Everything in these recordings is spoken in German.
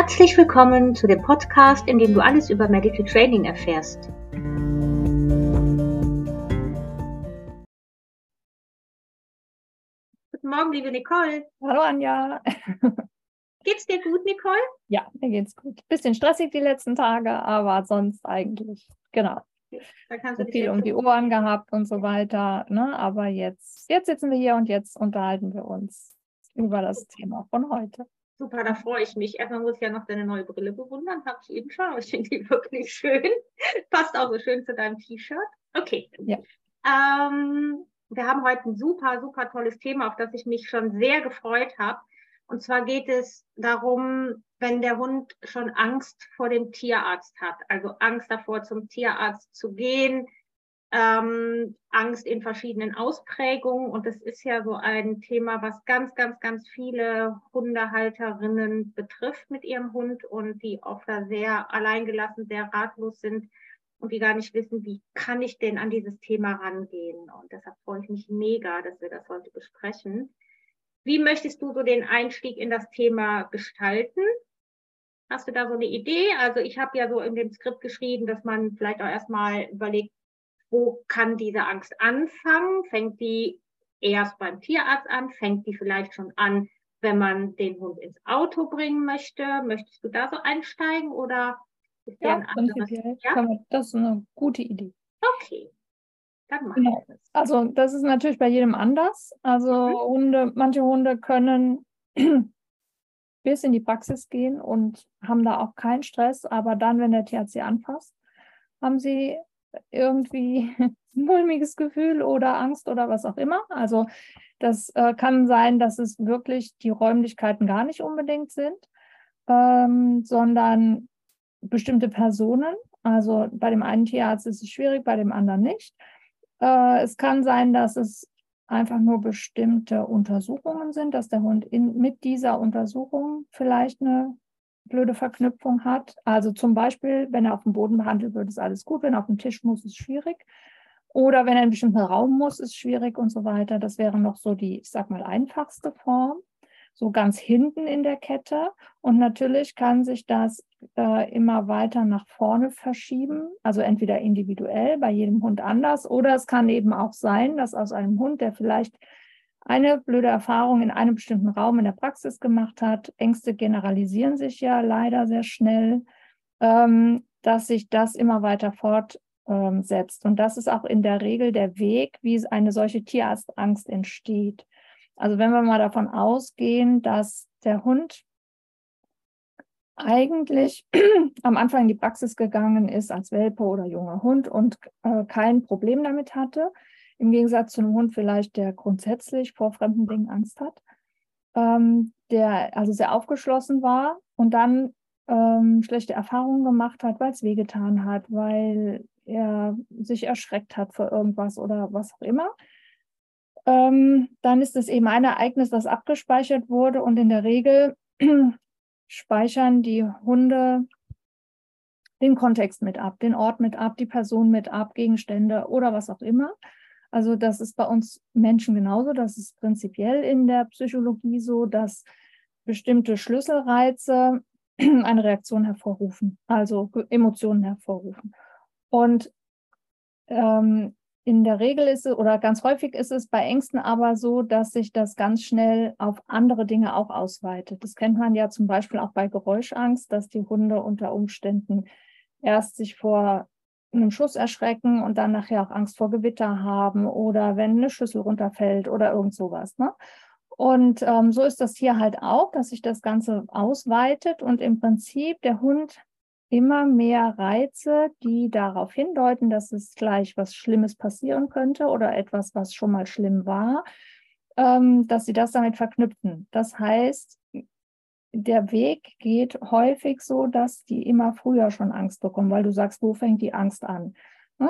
Herzlich willkommen zu dem Podcast, in dem du alles über Medical Training erfährst. Guten Morgen, liebe Nicole. Hallo Anja. Geht's dir gut, Nicole? Ja, mir geht's gut. Bisschen stressig die letzten Tage, aber sonst eigentlich, genau. So viel um die Ohren gehabt und so weiter. Ne? Aber jetzt, jetzt sitzen wir hier und jetzt unterhalten wir uns über das Thema von heute. Super, da freue ich mich. Erstmal muss ich ja noch deine neue Brille bewundern. Habe ich eben schon, aber ich finde die wirklich schön. Passt auch so schön zu deinem T-Shirt. Okay. Ja. Ähm, wir haben heute ein super, super tolles Thema, auf das ich mich schon sehr gefreut habe. Und zwar geht es darum, wenn der Hund schon Angst vor dem Tierarzt hat, also Angst davor, zum Tierarzt zu gehen, ähm, Angst in verschiedenen Ausprägungen. Und das ist ja so ein Thema, was ganz, ganz, ganz viele Hundehalterinnen betrifft mit ihrem Hund und die oft da sehr alleingelassen, sehr ratlos sind und die gar nicht wissen, wie kann ich denn an dieses Thema rangehen. Und deshalb freue ich mich mega, dass wir das heute besprechen. Wie möchtest du so den Einstieg in das Thema gestalten? Hast du da so eine Idee? Also ich habe ja so in dem Skript geschrieben, dass man vielleicht auch erstmal überlegt, wo kann diese Angst anfangen? Fängt die erst beim Tierarzt an? Fängt die vielleicht schon an, wenn man den Hund ins Auto bringen möchte? Möchtest du da so einsteigen oder ist ja, ein anderes? Ja? Das ist eine gute Idee. Okay. Dann machen genau. wir das. Also das ist natürlich bei jedem anders. Also mhm. Hunde, manche Hunde können bis in die Praxis gehen und haben da auch keinen Stress, aber dann, wenn der Tierarzt sie anfasst, haben sie irgendwie mulmiges Gefühl oder Angst oder was auch immer. Also das äh, kann sein, dass es wirklich die Räumlichkeiten gar nicht unbedingt sind, ähm, sondern bestimmte Personen. Also bei dem einen Tierarzt ist es schwierig, bei dem anderen nicht. Äh, es kann sein, dass es einfach nur bestimmte Untersuchungen sind, dass der Hund in, mit dieser Untersuchung vielleicht eine blöde Verknüpfung hat. Also zum Beispiel, wenn er auf dem Boden behandelt wird, ist alles gut. Wenn er auf dem Tisch muss, ist schwierig. Oder wenn er in einen bestimmten Raum muss, ist schwierig und so weiter. Das wäre noch so die, ich sag mal, einfachste Form so ganz hinten in der Kette. Und natürlich kann sich das äh, immer weiter nach vorne verschieben, also entweder individuell bei jedem Hund anders, oder es kann eben auch sein, dass aus einem Hund, der vielleicht eine blöde Erfahrung in einem bestimmten Raum in der Praxis gemacht hat, Ängste generalisieren sich ja leider sehr schnell, ähm, dass sich das immer weiter fortsetzt. Und das ist auch in der Regel der Weg, wie eine solche Tierarztangst entsteht. Also wenn wir mal davon ausgehen, dass der Hund eigentlich am Anfang in die Praxis gegangen ist als Welpe oder junger Hund und äh, kein Problem damit hatte, im Gegensatz zu einem Hund vielleicht, der grundsätzlich vor fremden Dingen Angst hat, ähm, der also sehr aufgeschlossen war und dann ähm, schlechte Erfahrungen gemacht hat, weil es wehgetan hat, weil er sich erschreckt hat vor irgendwas oder was auch immer, ähm, dann ist es eben ein Ereignis, das abgespeichert wurde und in der Regel speichern die Hunde den Kontext mit ab, den Ort mit ab, die Person mit ab, Gegenstände oder was auch immer. Also das ist bei uns Menschen genauso. Das ist prinzipiell in der Psychologie so, dass bestimmte Schlüsselreize eine Reaktion hervorrufen, also Emotionen hervorrufen. Und ähm, in der Regel ist es oder ganz häufig ist es bei Ängsten aber so, dass sich das ganz schnell auf andere Dinge auch ausweitet. Das kennt man ja zum Beispiel auch bei Geräuschangst, dass die Hunde unter Umständen erst sich vor einem Schuss erschrecken und dann nachher auch Angst vor Gewitter haben oder wenn eine Schüssel runterfällt oder irgend sowas. Ne? Und ähm, so ist das hier halt auch, dass sich das Ganze ausweitet und im Prinzip der Hund immer mehr Reize, die darauf hindeuten, dass es gleich was Schlimmes passieren könnte oder etwas, was schon mal schlimm war, ähm, dass sie das damit verknüpfen. Das heißt, der Weg geht häufig so, dass die immer früher schon Angst bekommen, weil du sagst, wo fängt die Angst an?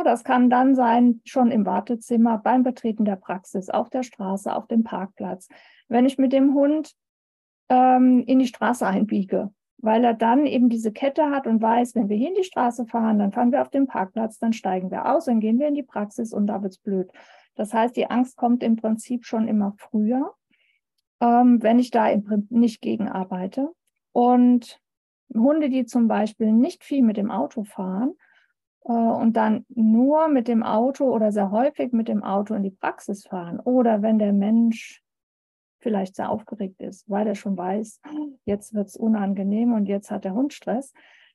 das kann dann sein, schon im Wartezimmer, beim Betreten der Praxis, auf der Straße, auf dem Parkplatz. Wenn ich mit dem Hund ähm, in die Straße einbiege, weil er dann eben diese Kette hat und weiß, wenn wir hier in die Straße fahren, dann fahren wir auf den Parkplatz, dann steigen wir aus, dann gehen wir in die Praxis und da wird es blöd. Das heißt, die Angst kommt im Prinzip schon immer früher, ähm, wenn ich da nicht gegen arbeite. Und Hunde, die zum Beispiel nicht viel mit dem Auto fahren äh, und dann nur mit dem Auto oder sehr häufig mit dem Auto in die Praxis fahren oder wenn der Mensch vielleicht sehr aufgeregt ist, weil er schon weiß, jetzt wird es unangenehm und jetzt hat der Hund Stress.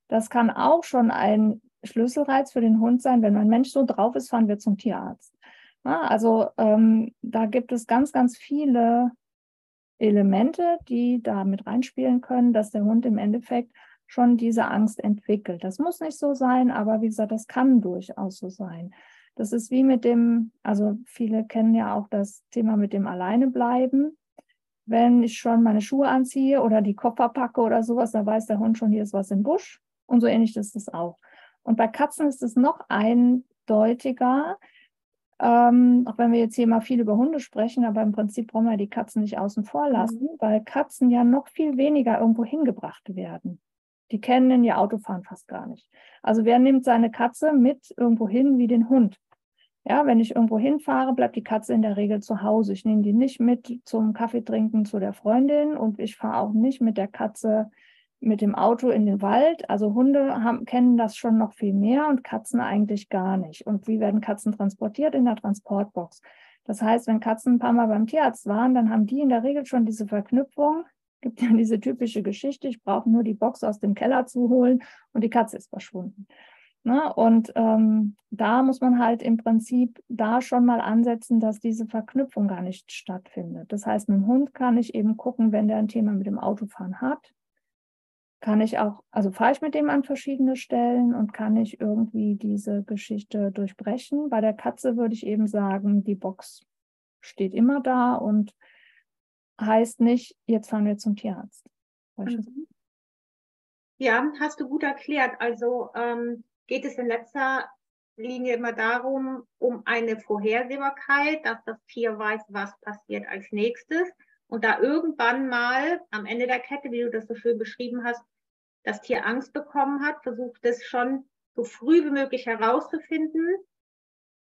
Das kann auch schon ein Schlüsselreiz für den Hund sein. Wenn ein Mensch so drauf ist, fahren wir zum Tierarzt. Ja, also ähm, da gibt es ganz, ganz viele Elemente, die da mit reinspielen können, dass der Hund im Endeffekt schon diese Angst entwickelt. Das muss nicht so sein, aber wie gesagt, das kann durchaus so sein. Das ist wie mit dem, also viele kennen ja auch das Thema mit dem Alleinebleiben. Wenn ich schon meine Schuhe anziehe oder die Koffer packe oder sowas, dann weiß der Hund schon, hier ist was im Busch. Und so ähnlich ist es auch. Und bei Katzen ist es noch eindeutiger, ähm, auch wenn wir jetzt hier mal viel über Hunde sprechen, aber im Prinzip brauchen wir die Katzen nicht außen vor lassen, mhm. weil Katzen ja noch viel weniger irgendwo hingebracht werden. Die kennen ihr Autofahren fast gar nicht. Also wer nimmt seine Katze mit irgendwo hin wie den Hund? Ja, wenn ich irgendwo hinfahre, bleibt die Katze in der Regel zu Hause. Ich nehme die nicht mit zum Kaffee trinken zu der Freundin und ich fahre auch nicht mit der Katze mit dem Auto in den Wald. Also Hunde haben, kennen das schon noch viel mehr und Katzen eigentlich gar nicht. Und wie werden Katzen transportiert? In der Transportbox. Das heißt, wenn Katzen ein paar Mal beim Tierarzt waren, dann haben die in der Regel schon diese Verknüpfung. Gibt ja diese typische Geschichte, ich brauche nur die Box aus dem Keller zu holen und die Katze ist verschwunden. Ne? Und ähm, da muss man halt im Prinzip da schon mal ansetzen, dass diese Verknüpfung gar nicht stattfindet. Das heißt, mit dem Hund kann ich eben gucken, wenn der ein Thema mit dem Autofahren hat, kann ich auch, also fahre ich mit dem an verschiedene Stellen und kann ich irgendwie diese Geschichte durchbrechen. Bei der Katze würde ich eben sagen, die Box steht immer da und heißt nicht, jetzt fahren wir zum Tierarzt. Mhm. Ja, hast du gut erklärt. Also ähm, geht es in letzter Linie immer darum, um eine Vorhersehbarkeit, dass das Tier weiß, was passiert als nächstes. Und da irgendwann mal am Ende der Kette, wie du das so schön beschrieben hast, das Tier Angst bekommen hat, versucht es schon so früh wie möglich herauszufinden,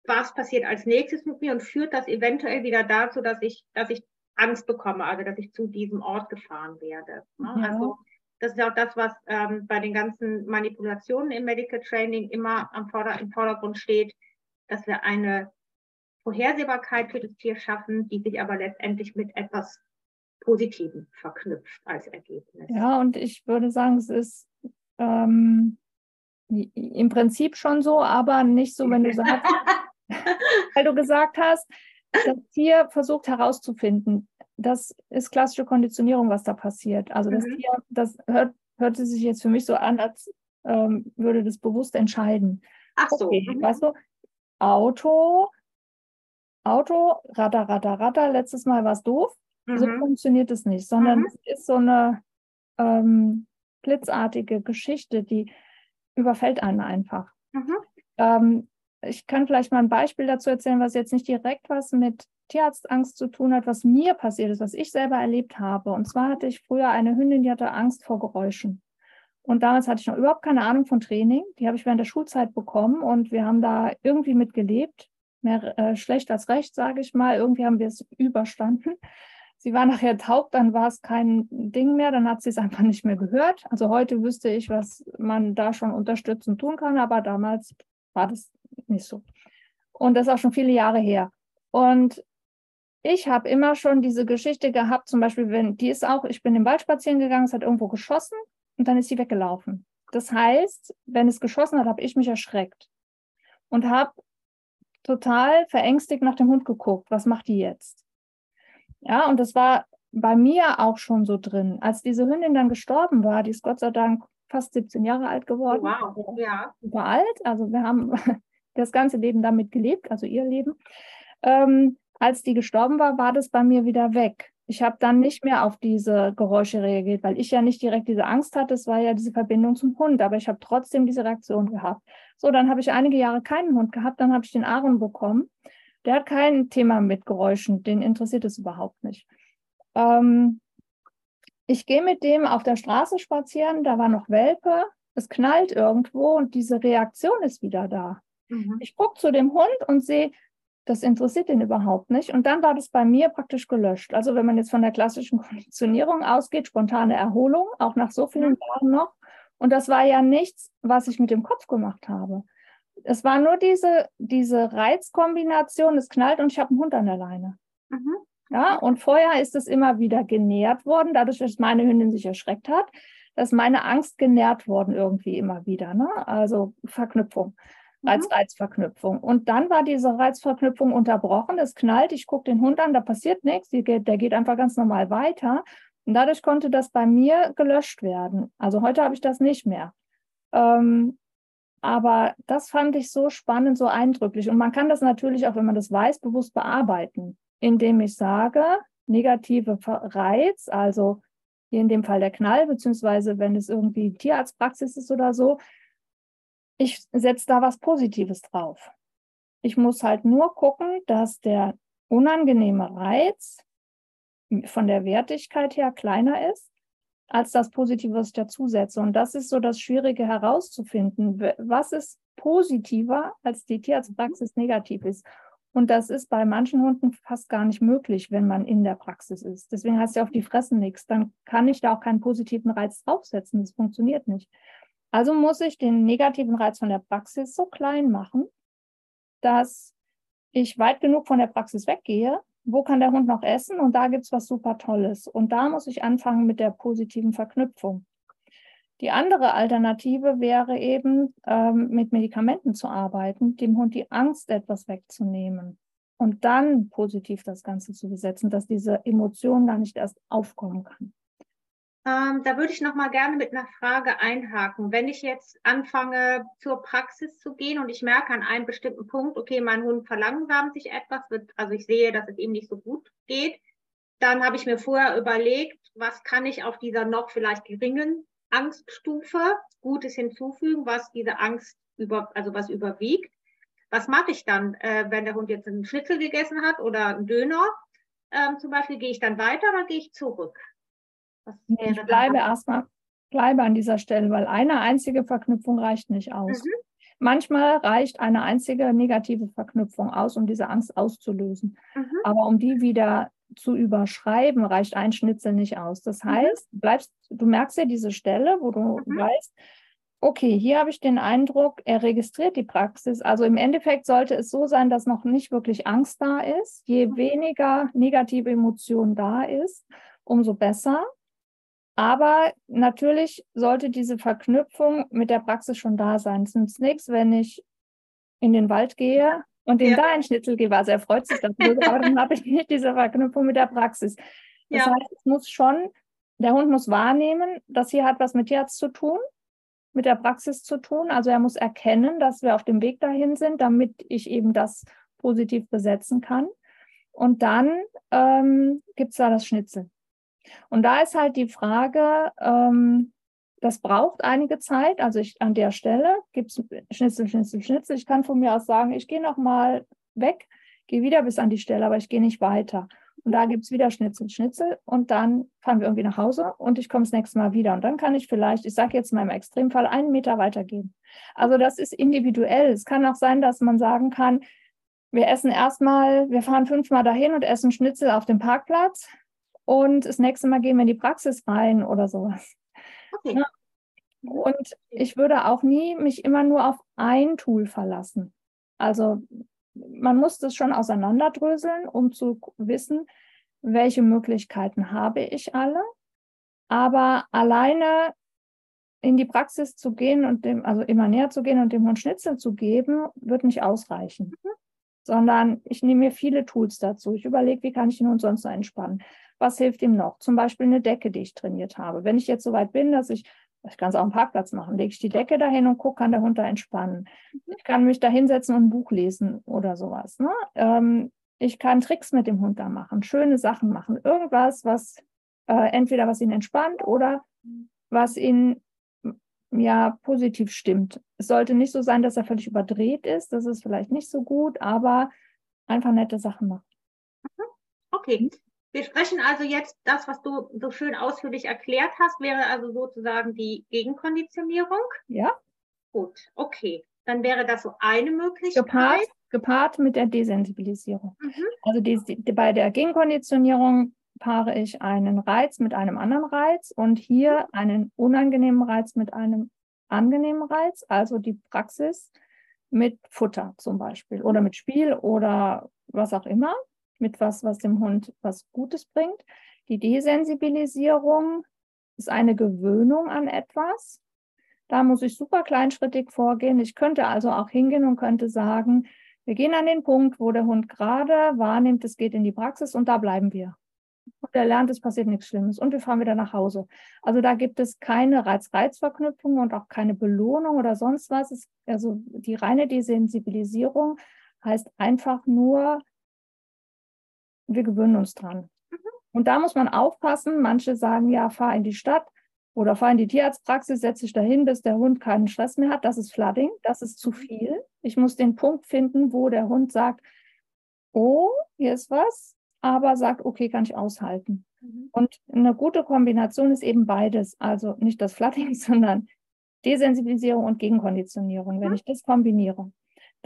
was passiert als nächstes mit mir und führt das eventuell wieder dazu, dass ich, dass ich Angst bekomme, also dass ich zu diesem Ort gefahren werde. Ne? Ja. Also das ist auch das, was ähm, bei den ganzen Manipulationen im Medical Training immer am Vorder im Vordergrund steht, dass wir eine Vorhersehbarkeit für das Tier schaffen, die sich aber letztendlich mit etwas Positiven verknüpft als Ergebnis. Ja, und ich würde sagen, es ist ähm, im Prinzip schon so, aber nicht so, wenn du sagst, weil du gesagt hast, das Tier versucht herauszufinden. Das ist klassische Konditionierung, was da passiert. Also das mhm. Tier, das hört, hörte sich jetzt für mich so an, als ähm, würde das bewusst entscheiden. Ach so. Okay, mhm. Weißt du, Auto, Auto, Radar, Radar, Radar, letztes Mal war es doof. Mhm. So funktioniert es nicht, sondern mhm. es ist so eine ähm, blitzartige Geschichte, die überfällt einen einfach. Mhm. Ähm, ich kann vielleicht mal ein Beispiel dazu erzählen, was jetzt nicht direkt was mit Tierarztangst zu tun hat, was mir passiert ist, was ich selber erlebt habe. Und zwar hatte ich früher eine Hündin, die hatte Angst vor Geräuschen. Und damals hatte ich noch überhaupt keine Ahnung von Training. Die habe ich während der Schulzeit bekommen und wir haben da irgendwie mit gelebt. Mehr äh, schlecht als recht, sage ich mal. Irgendwie haben wir es überstanden. Sie war nachher taub, dann war es kein Ding mehr, dann hat sie es einfach nicht mehr gehört. Also heute wüsste ich, was man da schon unterstützend tun kann, aber damals war das nicht so. Und das ist auch schon viele Jahre her. Und ich habe immer schon diese Geschichte gehabt, zum Beispiel, wenn die ist auch, ich bin im Wald spazieren gegangen, es hat irgendwo geschossen und dann ist sie weggelaufen. Das heißt, wenn es geschossen hat, habe ich mich erschreckt und habe total verängstigt nach dem Hund geguckt. Was macht die jetzt? Ja, und das war bei mir auch schon so drin. Als diese Hündin dann gestorben war, die ist Gott sei Dank fast 17 Jahre alt geworden. wow, ja. Super alt. Also wir haben das ganze Leben damit gelebt, also ihr Leben. Ähm, als die gestorben war, war das bei mir wieder weg. Ich habe dann nicht mehr auf diese Geräusche reagiert, weil ich ja nicht direkt diese Angst hatte. Es war ja diese Verbindung zum Hund, aber ich habe trotzdem diese Reaktion gehabt. So, dann habe ich einige Jahre keinen Hund gehabt, dann habe ich den Aaron bekommen. Der hat kein Thema mit Geräuschen, den interessiert es überhaupt nicht. Ähm, ich gehe mit dem auf der Straße spazieren, da war noch Welpe, es knallt irgendwo und diese Reaktion ist wieder da. Mhm. Ich gucke zu dem Hund und sehe, das interessiert ihn überhaupt nicht. Und dann war das bei mir praktisch gelöscht. Also wenn man jetzt von der klassischen Konditionierung ausgeht, spontane Erholung, auch nach so vielen mhm. Jahren noch, Und das war ja nichts, was ich mit dem Kopf gemacht habe. Es war nur diese, diese Reizkombination, es knallt und ich habe einen Hund an der Leine. Mhm. Ja, und vorher ist es immer wieder genährt worden, dadurch, dass meine Hündin sich erschreckt hat, dass meine Angst genährt worden irgendwie immer wieder. Ne? Also Verknüpfung, mhm. Reiz-Reiz-Verknüpfung. Und dann war diese Reizverknüpfung unterbrochen, es knallt, ich gucke den Hund an, da passiert nichts, der geht einfach ganz normal weiter. Und dadurch konnte das bei mir gelöscht werden. Also heute habe ich das nicht mehr. Ähm, aber das fand ich so spannend, so eindrücklich. Und man kann das natürlich auch, wenn man das weiß, bewusst bearbeiten indem ich sage, negative Reiz, also hier in dem Fall der Knall, beziehungsweise wenn es irgendwie Tierarztpraxis ist oder so, ich setze da was Positives drauf. Ich muss halt nur gucken, dass der unangenehme Reiz von der Wertigkeit her kleiner ist als das Positive, was ich dazusetze. Und das ist so das Schwierige herauszufinden. Was ist positiver, als die Tierarztpraxis negativ ist? Und das ist bei manchen Hunden fast gar nicht möglich, wenn man in der Praxis ist. Deswegen heißt ja auf die fressen nichts. Dann kann ich da auch keinen positiven Reiz draufsetzen. Das funktioniert nicht. Also muss ich den negativen Reiz von der Praxis so klein machen, dass ich weit genug von der Praxis weggehe. Wo kann der Hund noch essen? Und da gibt es was super Tolles. Und da muss ich anfangen mit der positiven Verknüpfung. Die andere Alternative wäre eben, ähm, mit Medikamenten zu arbeiten, dem Hund die Angst etwas wegzunehmen und dann positiv das Ganze zu besetzen, dass diese Emotion gar nicht erst aufkommen kann. Ähm, da würde ich noch mal gerne mit einer Frage einhaken. Wenn ich jetzt anfange, zur Praxis zu gehen und ich merke an einem bestimmten Punkt, okay, mein Hund verlangsamt sich etwas, wird, also ich sehe, dass es ihm nicht so gut geht, dann habe ich mir vorher überlegt, was kann ich auf dieser noch vielleicht geringen Angststufe Gutes hinzufügen, was diese Angst über, also was überwiegt. Was mache ich dann, äh, wenn der Hund jetzt einen Schnitzel gegessen hat oder einen Döner? Ähm, zum Beispiel gehe ich dann weiter oder gehe ich zurück? Ich bleibe erstmal, bleibe an dieser Stelle, weil eine einzige Verknüpfung reicht nicht aus. Mhm. Manchmal reicht eine einzige negative Verknüpfung aus, um diese Angst auszulösen. Mhm. Aber um die wieder zu überschreiben, reicht ein Schnitzel nicht aus. Das mhm. heißt, bleibst, du merkst ja diese Stelle, wo du mhm. weißt, okay, hier habe ich den Eindruck, er registriert die Praxis. Also im Endeffekt sollte es so sein, dass noch nicht wirklich Angst da ist. Je mhm. weniger negative Emotion da ist, umso besser. Aber natürlich sollte diese Verknüpfung mit der Praxis schon da sein. Es nützt nichts, wenn ich in den Wald gehe und dem ja. da ein Schnitzel gebe. Also er freut sich darüber, aber dann habe ich nicht diese Verknüpfung mit der Praxis. Das ja. heißt, es muss schon, der Hund muss wahrnehmen, dass hier hat was mit Tierarzt zu tun, mit der Praxis zu tun. Also er muss erkennen, dass wir auf dem Weg dahin sind, damit ich eben das positiv besetzen kann. Und dann ähm, gibt es da das Schnitzel. Und da ist halt die Frage, ähm, das braucht einige Zeit. Also ich an der Stelle gibt es Schnitzel, Schnitzel, Schnitzel. Ich kann von mir aus sagen, ich gehe noch mal weg, gehe wieder bis an die Stelle, aber ich gehe nicht weiter. Und da gibt es wieder Schnitzel, Schnitzel und dann fahren wir irgendwie nach Hause und ich komme das nächste Mal wieder. Und dann kann ich vielleicht, ich sage jetzt mal im Extremfall, einen Meter weitergehen. Also das ist individuell. Es kann auch sein, dass man sagen kann, wir essen erstmal, wir fahren fünfmal dahin und essen Schnitzel auf dem Parkplatz und das nächste Mal gehen wir in die Praxis rein oder sowas. Okay. Ne? Und ich würde auch nie mich immer nur auf ein Tool verlassen. Also man muss das schon auseinanderdröseln, um zu wissen, welche Möglichkeiten habe ich alle. Aber alleine in die Praxis zu gehen und dem, also immer näher zu gehen und dem Hund Schnitzel zu geben, wird nicht ausreichen. Mhm. Sondern ich nehme mir viele Tools dazu. Ich überlege, wie kann ich den Hund sonst so entspannen. Was hilft ihm noch? Zum Beispiel eine Decke, die ich trainiert habe. Wenn ich jetzt so weit bin, dass ich, ich kann es auch am Parkplatz machen, lege ich die Decke dahin und gucke, kann der Hund da entspannen. Mhm. Ich kann mich da hinsetzen und ein Buch lesen oder sowas. Ne? Ähm, ich kann Tricks mit dem Hund da machen, schöne Sachen machen, irgendwas, was äh, entweder was ihn entspannt oder was ihn ja positiv stimmt. Es sollte nicht so sein, dass er völlig überdreht ist. Das ist vielleicht nicht so gut, aber einfach nette Sachen machen. Mhm. Okay. Mhm. Wir sprechen also jetzt, das, was du so schön ausführlich erklärt hast, wäre also sozusagen die Gegenkonditionierung. Ja. Gut, okay. Dann wäre das so eine Möglichkeit. Gepaart, gepaart mit der Desensibilisierung. Mhm. Also die, die, bei der Gegenkonditionierung paare ich einen Reiz mit einem anderen Reiz und hier einen unangenehmen Reiz mit einem angenehmen Reiz, also die Praxis mit Futter zum Beispiel oder mit Spiel oder was auch immer, mit was, was dem Hund was Gutes bringt. Die Desensibilisierung ist eine Gewöhnung an etwas. Da muss ich super kleinschrittig vorgehen. Ich könnte also auch hingehen und könnte sagen, wir gehen an den Punkt, wo der Hund gerade wahrnimmt, es geht in die Praxis und da bleiben wir. Und er lernt, es passiert nichts Schlimmes und wir fahren wieder nach Hause. Also da gibt es keine Reiz-Reiz-Verknüpfung und auch keine Belohnung oder sonst was. Also die reine Desensibilisierung heißt einfach nur, wir gewöhnen uns dran. Mhm. Und da muss man aufpassen. Manche sagen, ja, fahr in die Stadt oder fahr in die Tierarztpraxis, setze dich dahin, bis der Hund keinen Stress mehr hat. Das ist Flooding, das ist zu mhm. viel. Ich muss den Punkt finden, wo der Hund sagt, oh, hier ist was, aber sagt, okay, kann ich aushalten. Mhm. Und eine gute Kombination ist eben beides. Also nicht das Flooding, sondern Desensibilisierung und Gegenkonditionierung. Wenn mhm. ich das kombiniere,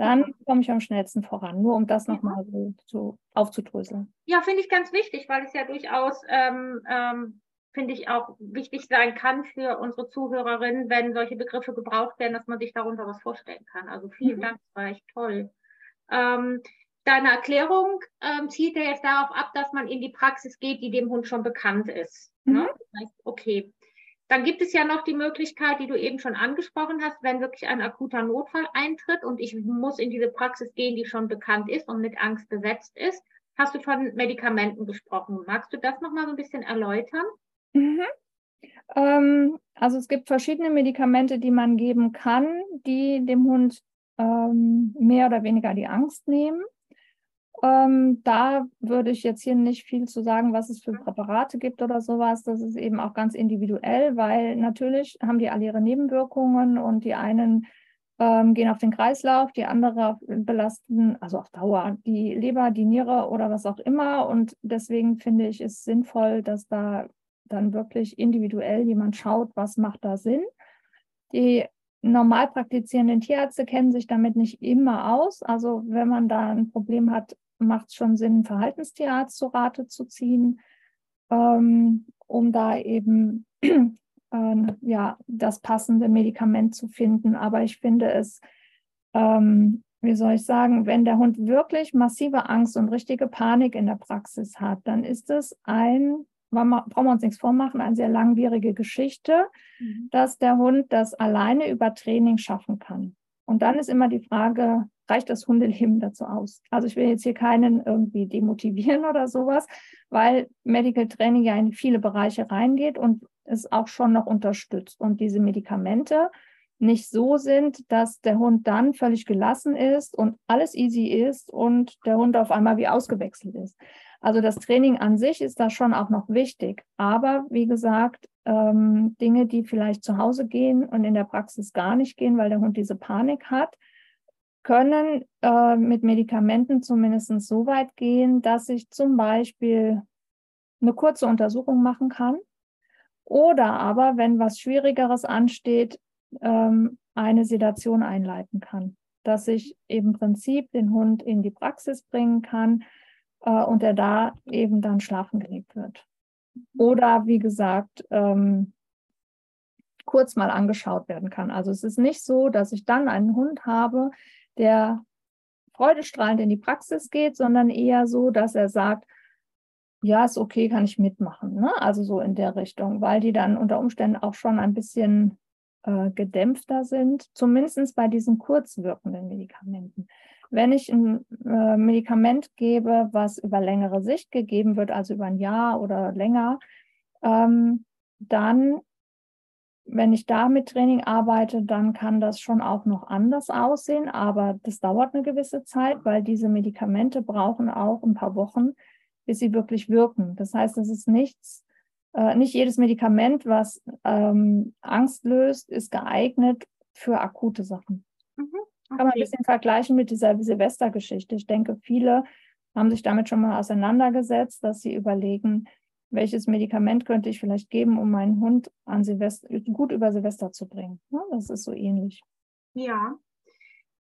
dann mhm. komme ich am schnellsten voran. Nur um das nochmal so, so aufzudröseln. Ja, finde ich ganz wichtig, weil es ja durchaus, ähm, ähm, finde ich, auch wichtig sein kann für unsere Zuhörerinnen, wenn solche Begriffe gebraucht werden, dass man sich darunter was vorstellen kann. Also vielen mhm. Dank, das war echt toll. Ähm, deine Erklärung ähm, zielt ja jetzt darauf ab, dass man in die Praxis geht, die dem Hund schon bekannt ist. Ne? Mhm. Ne? Okay. Dann gibt es ja noch die Möglichkeit, die du eben schon angesprochen hast, wenn wirklich ein akuter Notfall eintritt und ich muss in diese Praxis gehen, die schon bekannt ist und mit Angst besetzt ist. Hast du von Medikamenten gesprochen? Magst du das nochmal so ein bisschen erläutern? Mhm. Ähm, also es gibt verschiedene Medikamente, die man geben kann, die dem Hund ähm, mehr oder weniger die Angst nehmen. Ähm, da würde ich jetzt hier nicht viel zu sagen, was es für Präparate gibt oder sowas. Das ist eben auch ganz individuell, weil natürlich haben die alle ihre Nebenwirkungen und die einen ähm, gehen auf den Kreislauf, die andere belasten, also auf Dauer, die Leber, die Niere oder was auch immer. Und deswegen finde ich es sinnvoll, dass da dann wirklich individuell jemand schaut, was macht da Sinn. Die normal praktizierenden Tierärzte kennen sich damit nicht immer aus. Also wenn man da ein Problem hat, macht es schon Sinn, einen Verhaltenstierarzt zu Rate zu ziehen, ähm, um da eben äh, ja, das passende Medikament zu finden. Aber ich finde es, ähm, wie soll ich sagen, wenn der Hund wirklich massive Angst und richtige Panik in der Praxis hat, dann ist es ein, brauchen wir uns nichts vormachen, eine sehr langwierige Geschichte, mhm. dass der Hund das alleine über Training schaffen kann. Und dann ist immer die Frage, reicht das Hundeleben dazu aus? Also ich will jetzt hier keinen irgendwie demotivieren oder sowas, weil Medical Training ja in viele Bereiche reingeht und es auch schon noch unterstützt. Und diese Medikamente nicht so sind, dass der Hund dann völlig gelassen ist und alles easy ist und der Hund auf einmal wie ausgewechselt ist. Also das Training an sich ist da schon auch noch wichtig. Aber wie gesagt, ähm, Dinge, die vielleicht zu Hause gehen und in der Praxis gar nicht gehen, weil der Hund diese Panik hat, können äh, mit Medikamenten zumindest so weit gehen, dass ich zum Beispiel eine kurze Untersuchung machen kann oder aber, wenn was Schwierigeres ansteht, ähm, eine Sedation einleiten kann, dass ich im Prinzip den Hund in die Praxis bringen kann äh, und er da eben dann schlafen gelegt wird. Oder wie gesagt, ähm, kurz mal angeschaut werden kann. Also es ist nicht so, dass ich dann einen Hund habe, der freudestrahlend in die Praxis geht, sondern eher so, dass er sagt, ja, ist okay, kann ich mitmachen. Ne? Also so in der Richtung, weil die dann unter Umständen auch schon ein bisschen äh, gedämpfter sind, zumindest bei diesen kurzwirkenden Medikamenten. Wenn ich ein äh, Medikament gebe, was über längere Sicht gegeben wird, also über ein Jahr oder länger, ähm, dann wenn ich da mit Training arbeite, dann kann das schon auch noch anders aussehen, aber das dauert eine gewisse Zeit, weil diese Medikamente brauchen auch ein paar Wochen, bis sie wirklich wirken. Das heißt, es ist nichts, äh, nicht jedes Medikament, was ähm, Angst löst, ist geeignet für akute Sachen. Mhm, okay. Kann man ein bisschen vergleichen mit dieser Silvestergeschichte. Ich denke, viele haben sich damit schon mal auseinandergesetzt, dass sie überlegen, welches Medikament könnte ich vielleicht geben, um meinen Hund an Silvester, gut über Silvester zu bringen. Ja, das ist so ähnlich. Ja.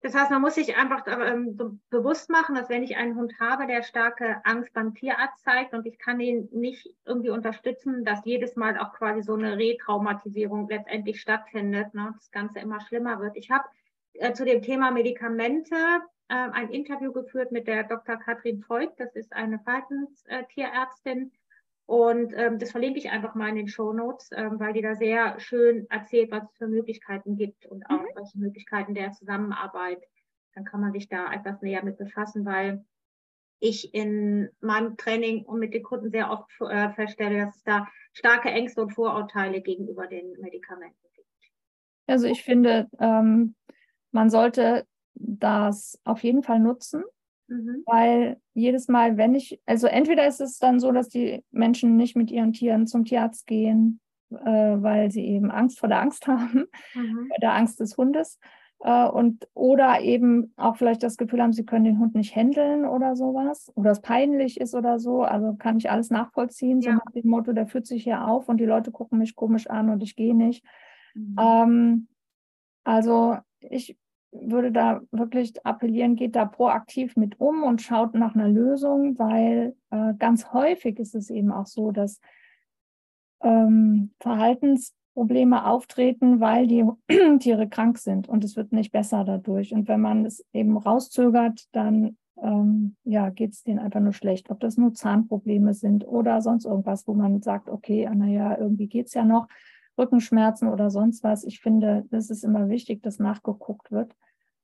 Das heißt, man muss sich einfach ähm, so bewusst machen, dass wenn ich einen Hund habe, der starke Angst beim Tierarzt zeigt und ich kann ihn nicht irgendwie unterstützen, dass jedes Mal auch quasi so eine Retraumatisierung letztendlich stattfindet, ne, das Ganze immer schlimmer wird. Ich habe äh, zu dem Thema Medikamente äh, ein Interview geführt mit der Dr. Katrin Voigt, das ist eine Verhaltenstierärztin, und ähm, das verlinke ich einfach mal in den Show Notes, ähm, weil die da sehr schön erzählt, was es für Möglichkeiten gibt und auch mhm. welche Möglichkeiten der Zusammenarbeit. Dann kann man sich da etwas näher mit befassen, weil ich in meinem Training und mit den Kunden sehr oft äh, feststelle, dass es da starke Ängste und Vorurteile gegenüber den Medikamenten gibt. Also ich finde, ähm, man sollte das auf jeden Fall nutzen. Mhm. Weil jedes Mal, wenn ich, also entweder ist es dann so, dass die Menschen nicht mit ihren Tieren zum Tierarzt gehen, äh, weil sie eben Angst vor der Angst haben, mhm. der Angst des Hundes. Äh, und oder eben auch vielleicht das Gefühl haben, sie können den Hund nicht handeln oder sowas, oder es peinlich ist oder so. Also kann ich alles nachvollziehen, ja. so nach dem Motto, der führt sich hier auf und die Leute gucken mich komisch an und ich gehe nicht. Mhm. Ähm, also ich würde da wirklich appellieren, geht da proaktiv mit um und schaut nach einer Lösung, weil äh, ganz häufig ist es eben auch so, dass ähm, Verhaltensprobleme auftreten, weil die Tiere krank sind und es wird nicht besser dadurch. Und wenn man es eben rauszögert, dann ähm, ja, geht es denen einfach nur schlecht. Ob das nur Zahnprobleme sind oder sonst irgendwas, wo man sagt, okay, naja, irgendwie geht es ja noch. Rückenschmerzen oder sonst was. Ich finde, das ist immer wichtig, dass nachgeguckt wird.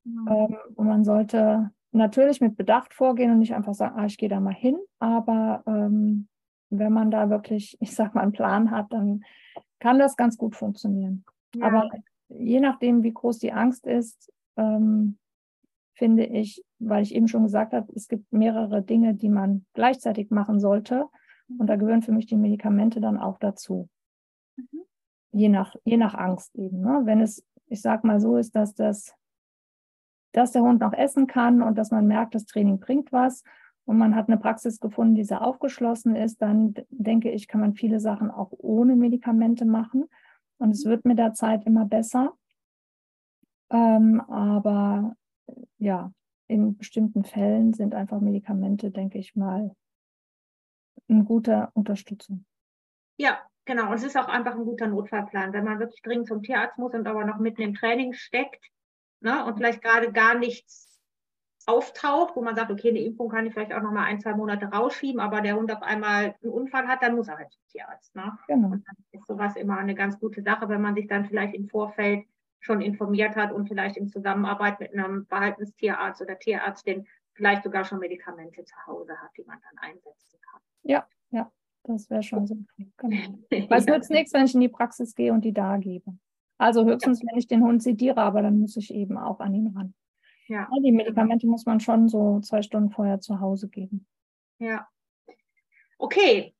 Mhm. Ähm, und man sollte natürlich mit Bedacht vorgehen und nicht einfach sagen, ah, ich gehe da mal hin. Aber ähm, wenn man da wirklich, ich sag mal, einen Plan hat, dann kann das ganz gut funktionieren. Ja. Aber je nachdem, wie groß die Angst ist, ähm, finde ich, weil ich eben schon gesagt habe, es gibt mehrere Dinge, die man gleichzeitig machen sollte. Und da gehören für mich die Medikamente dann auch dazu. Je nach, je nach Angst eben. Ne? Wenn es, ich sag mal so ist, dass das, dass der Hund noch essen kann und dass man merkt, das Training bringt was und man hat eine Praxis gefunden, die sehr aufgeschlossen ist, dann denke ich, kann man viele Sachen auch ohne Medikamente machen. Und es wird mit der Zeit immer besser. Ähm, aber ja, in bestimmten Fällen sind einfach Medikamente, denke ich mal, eine gute Unterstützung. Ja, Genau, und es ist auch einfach ein guter Notfallplan, wenn man wirklich dringend zum Tierarzt muss und aber noch mitten im Training steckt ne, und vielleicht gerade gar nichts auftaucht, wo man sagt, okay, eine Impfung kann ich vielleicht auch noch mal ein, zwei Monate rausschieben, aber der Hund auf einmal einen Unfall hat, dann muss er halt zum Tierarzt. Ne? Genau. Und dann ist sowas immer eine ganz gute Sache, wenn man sich dann vielleicht im Vorfeld schon informiert hat und vielleicht in Zusammenarbeit mit einem Verhaltenstierarzt oder Tierärztin vielleicht sogar schon Medikamente zu Hause hat, die man dann einsetzen kann. Ja, ja. Das wäre schon so. Genau. Weil es nützt nichts, wenn ich in die Praxis gehe und die da gebe. Also höchstens, ja. wenn ich den Hund sediere, aber dann muss ich eben auch an ihn ran. Ja. Die Medikamente muss man schon so zwei Stunden vorher zu Hause geben. Ja. Okay.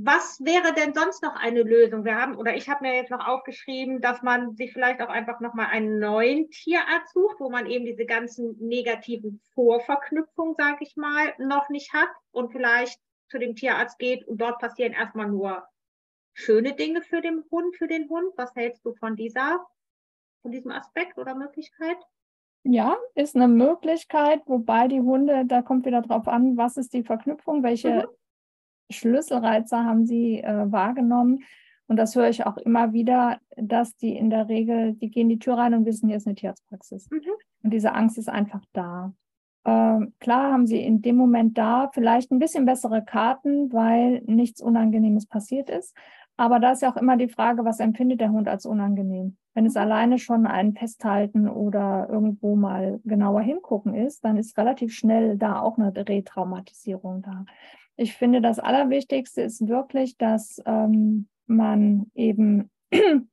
Was wäre denn sonst noch eine Lösung? Wir haben, oder ich habe mir jetzt noch aufgeschrieben, dass man sich vielleicht auch einfach nochmal einen neuen Tierarzt sucht, wo man eben diese ganzen negativen Vorverknüpfungen, sage ich mal, noch nicht hat und vielleicht zu dem Tierarzt geht und dort passieren erstmal nur schöne Dinge für den Hund, für den Hund. Was hältst du von dieser, von diesem Aspekt oder Möglichkeit? Ja, ist eine Möglichkeit, wobei die Hunde, da kommt wieder drauf an, was ist die Verknüpfung, welche mhm. Schlüsselreize haben sie äh, wahrgenommen. Und das höre ich auch immer wieder, dass die in der Regel, die gehen die Tür rein und wissen, hier ist eine Tierarztpraxis. Mhm. Und diese Angst ist einfach da. Ähm, klar haben sie in dem Moment da vielleicht ein bisschen bessere Karten, weil nichts Unangenehmes passiert ist. Aber da ist ja auch immer die Frage, was empfindet der Hund als unangenehm? Wenn es alleine schon ein Festhalten oder irgendwo mal genauer hingucken ist, dann ist relativ schnell da auch eine Retraumatisierung da. Ich finde, das Allerwichtigste ist wirklich, dass ähm, man eben, gehen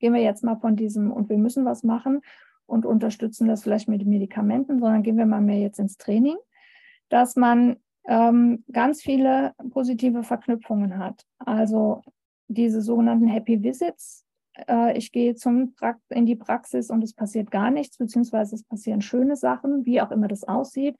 wir jetzt mal von diesem und wir müssen was machen und unterstützen das vielleicht mit Medikamenten, sondern gehen wir mal mehr jetzt ins Training, dass man ähm, ganz viele positive Verknüpfungen hat. Also diese sogenannten Happy Visits. Äh, ich gehe zum in die Praxis und es passiert gar nichts, beziehungsweise es passieren schöne Sachen, wie auch immer das aussieht.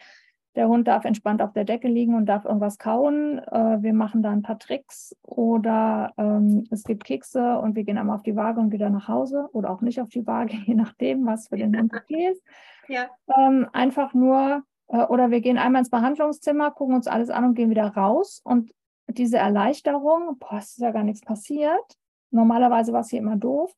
Der Hund darf entspannt auf der Decke liegen und darf irgendwas kauen. Äh, wir machen da ein paar Tricks oder ähm, es gibt Kekse und wir gehen einmal auf die Waage und wieder nach Hause oder auch nicht auf die Waage, je nachdem, was für den Hund okay ist. Ja. Ähm, einfach nur, äh, oder wir gehen einmal ins Behandlungszimmer, gucken uns alles an und gehen wieder raus. Und diese Erleichterung, boah, es ist ja gar nichts passiert. Normalerweise war es hier immer doof.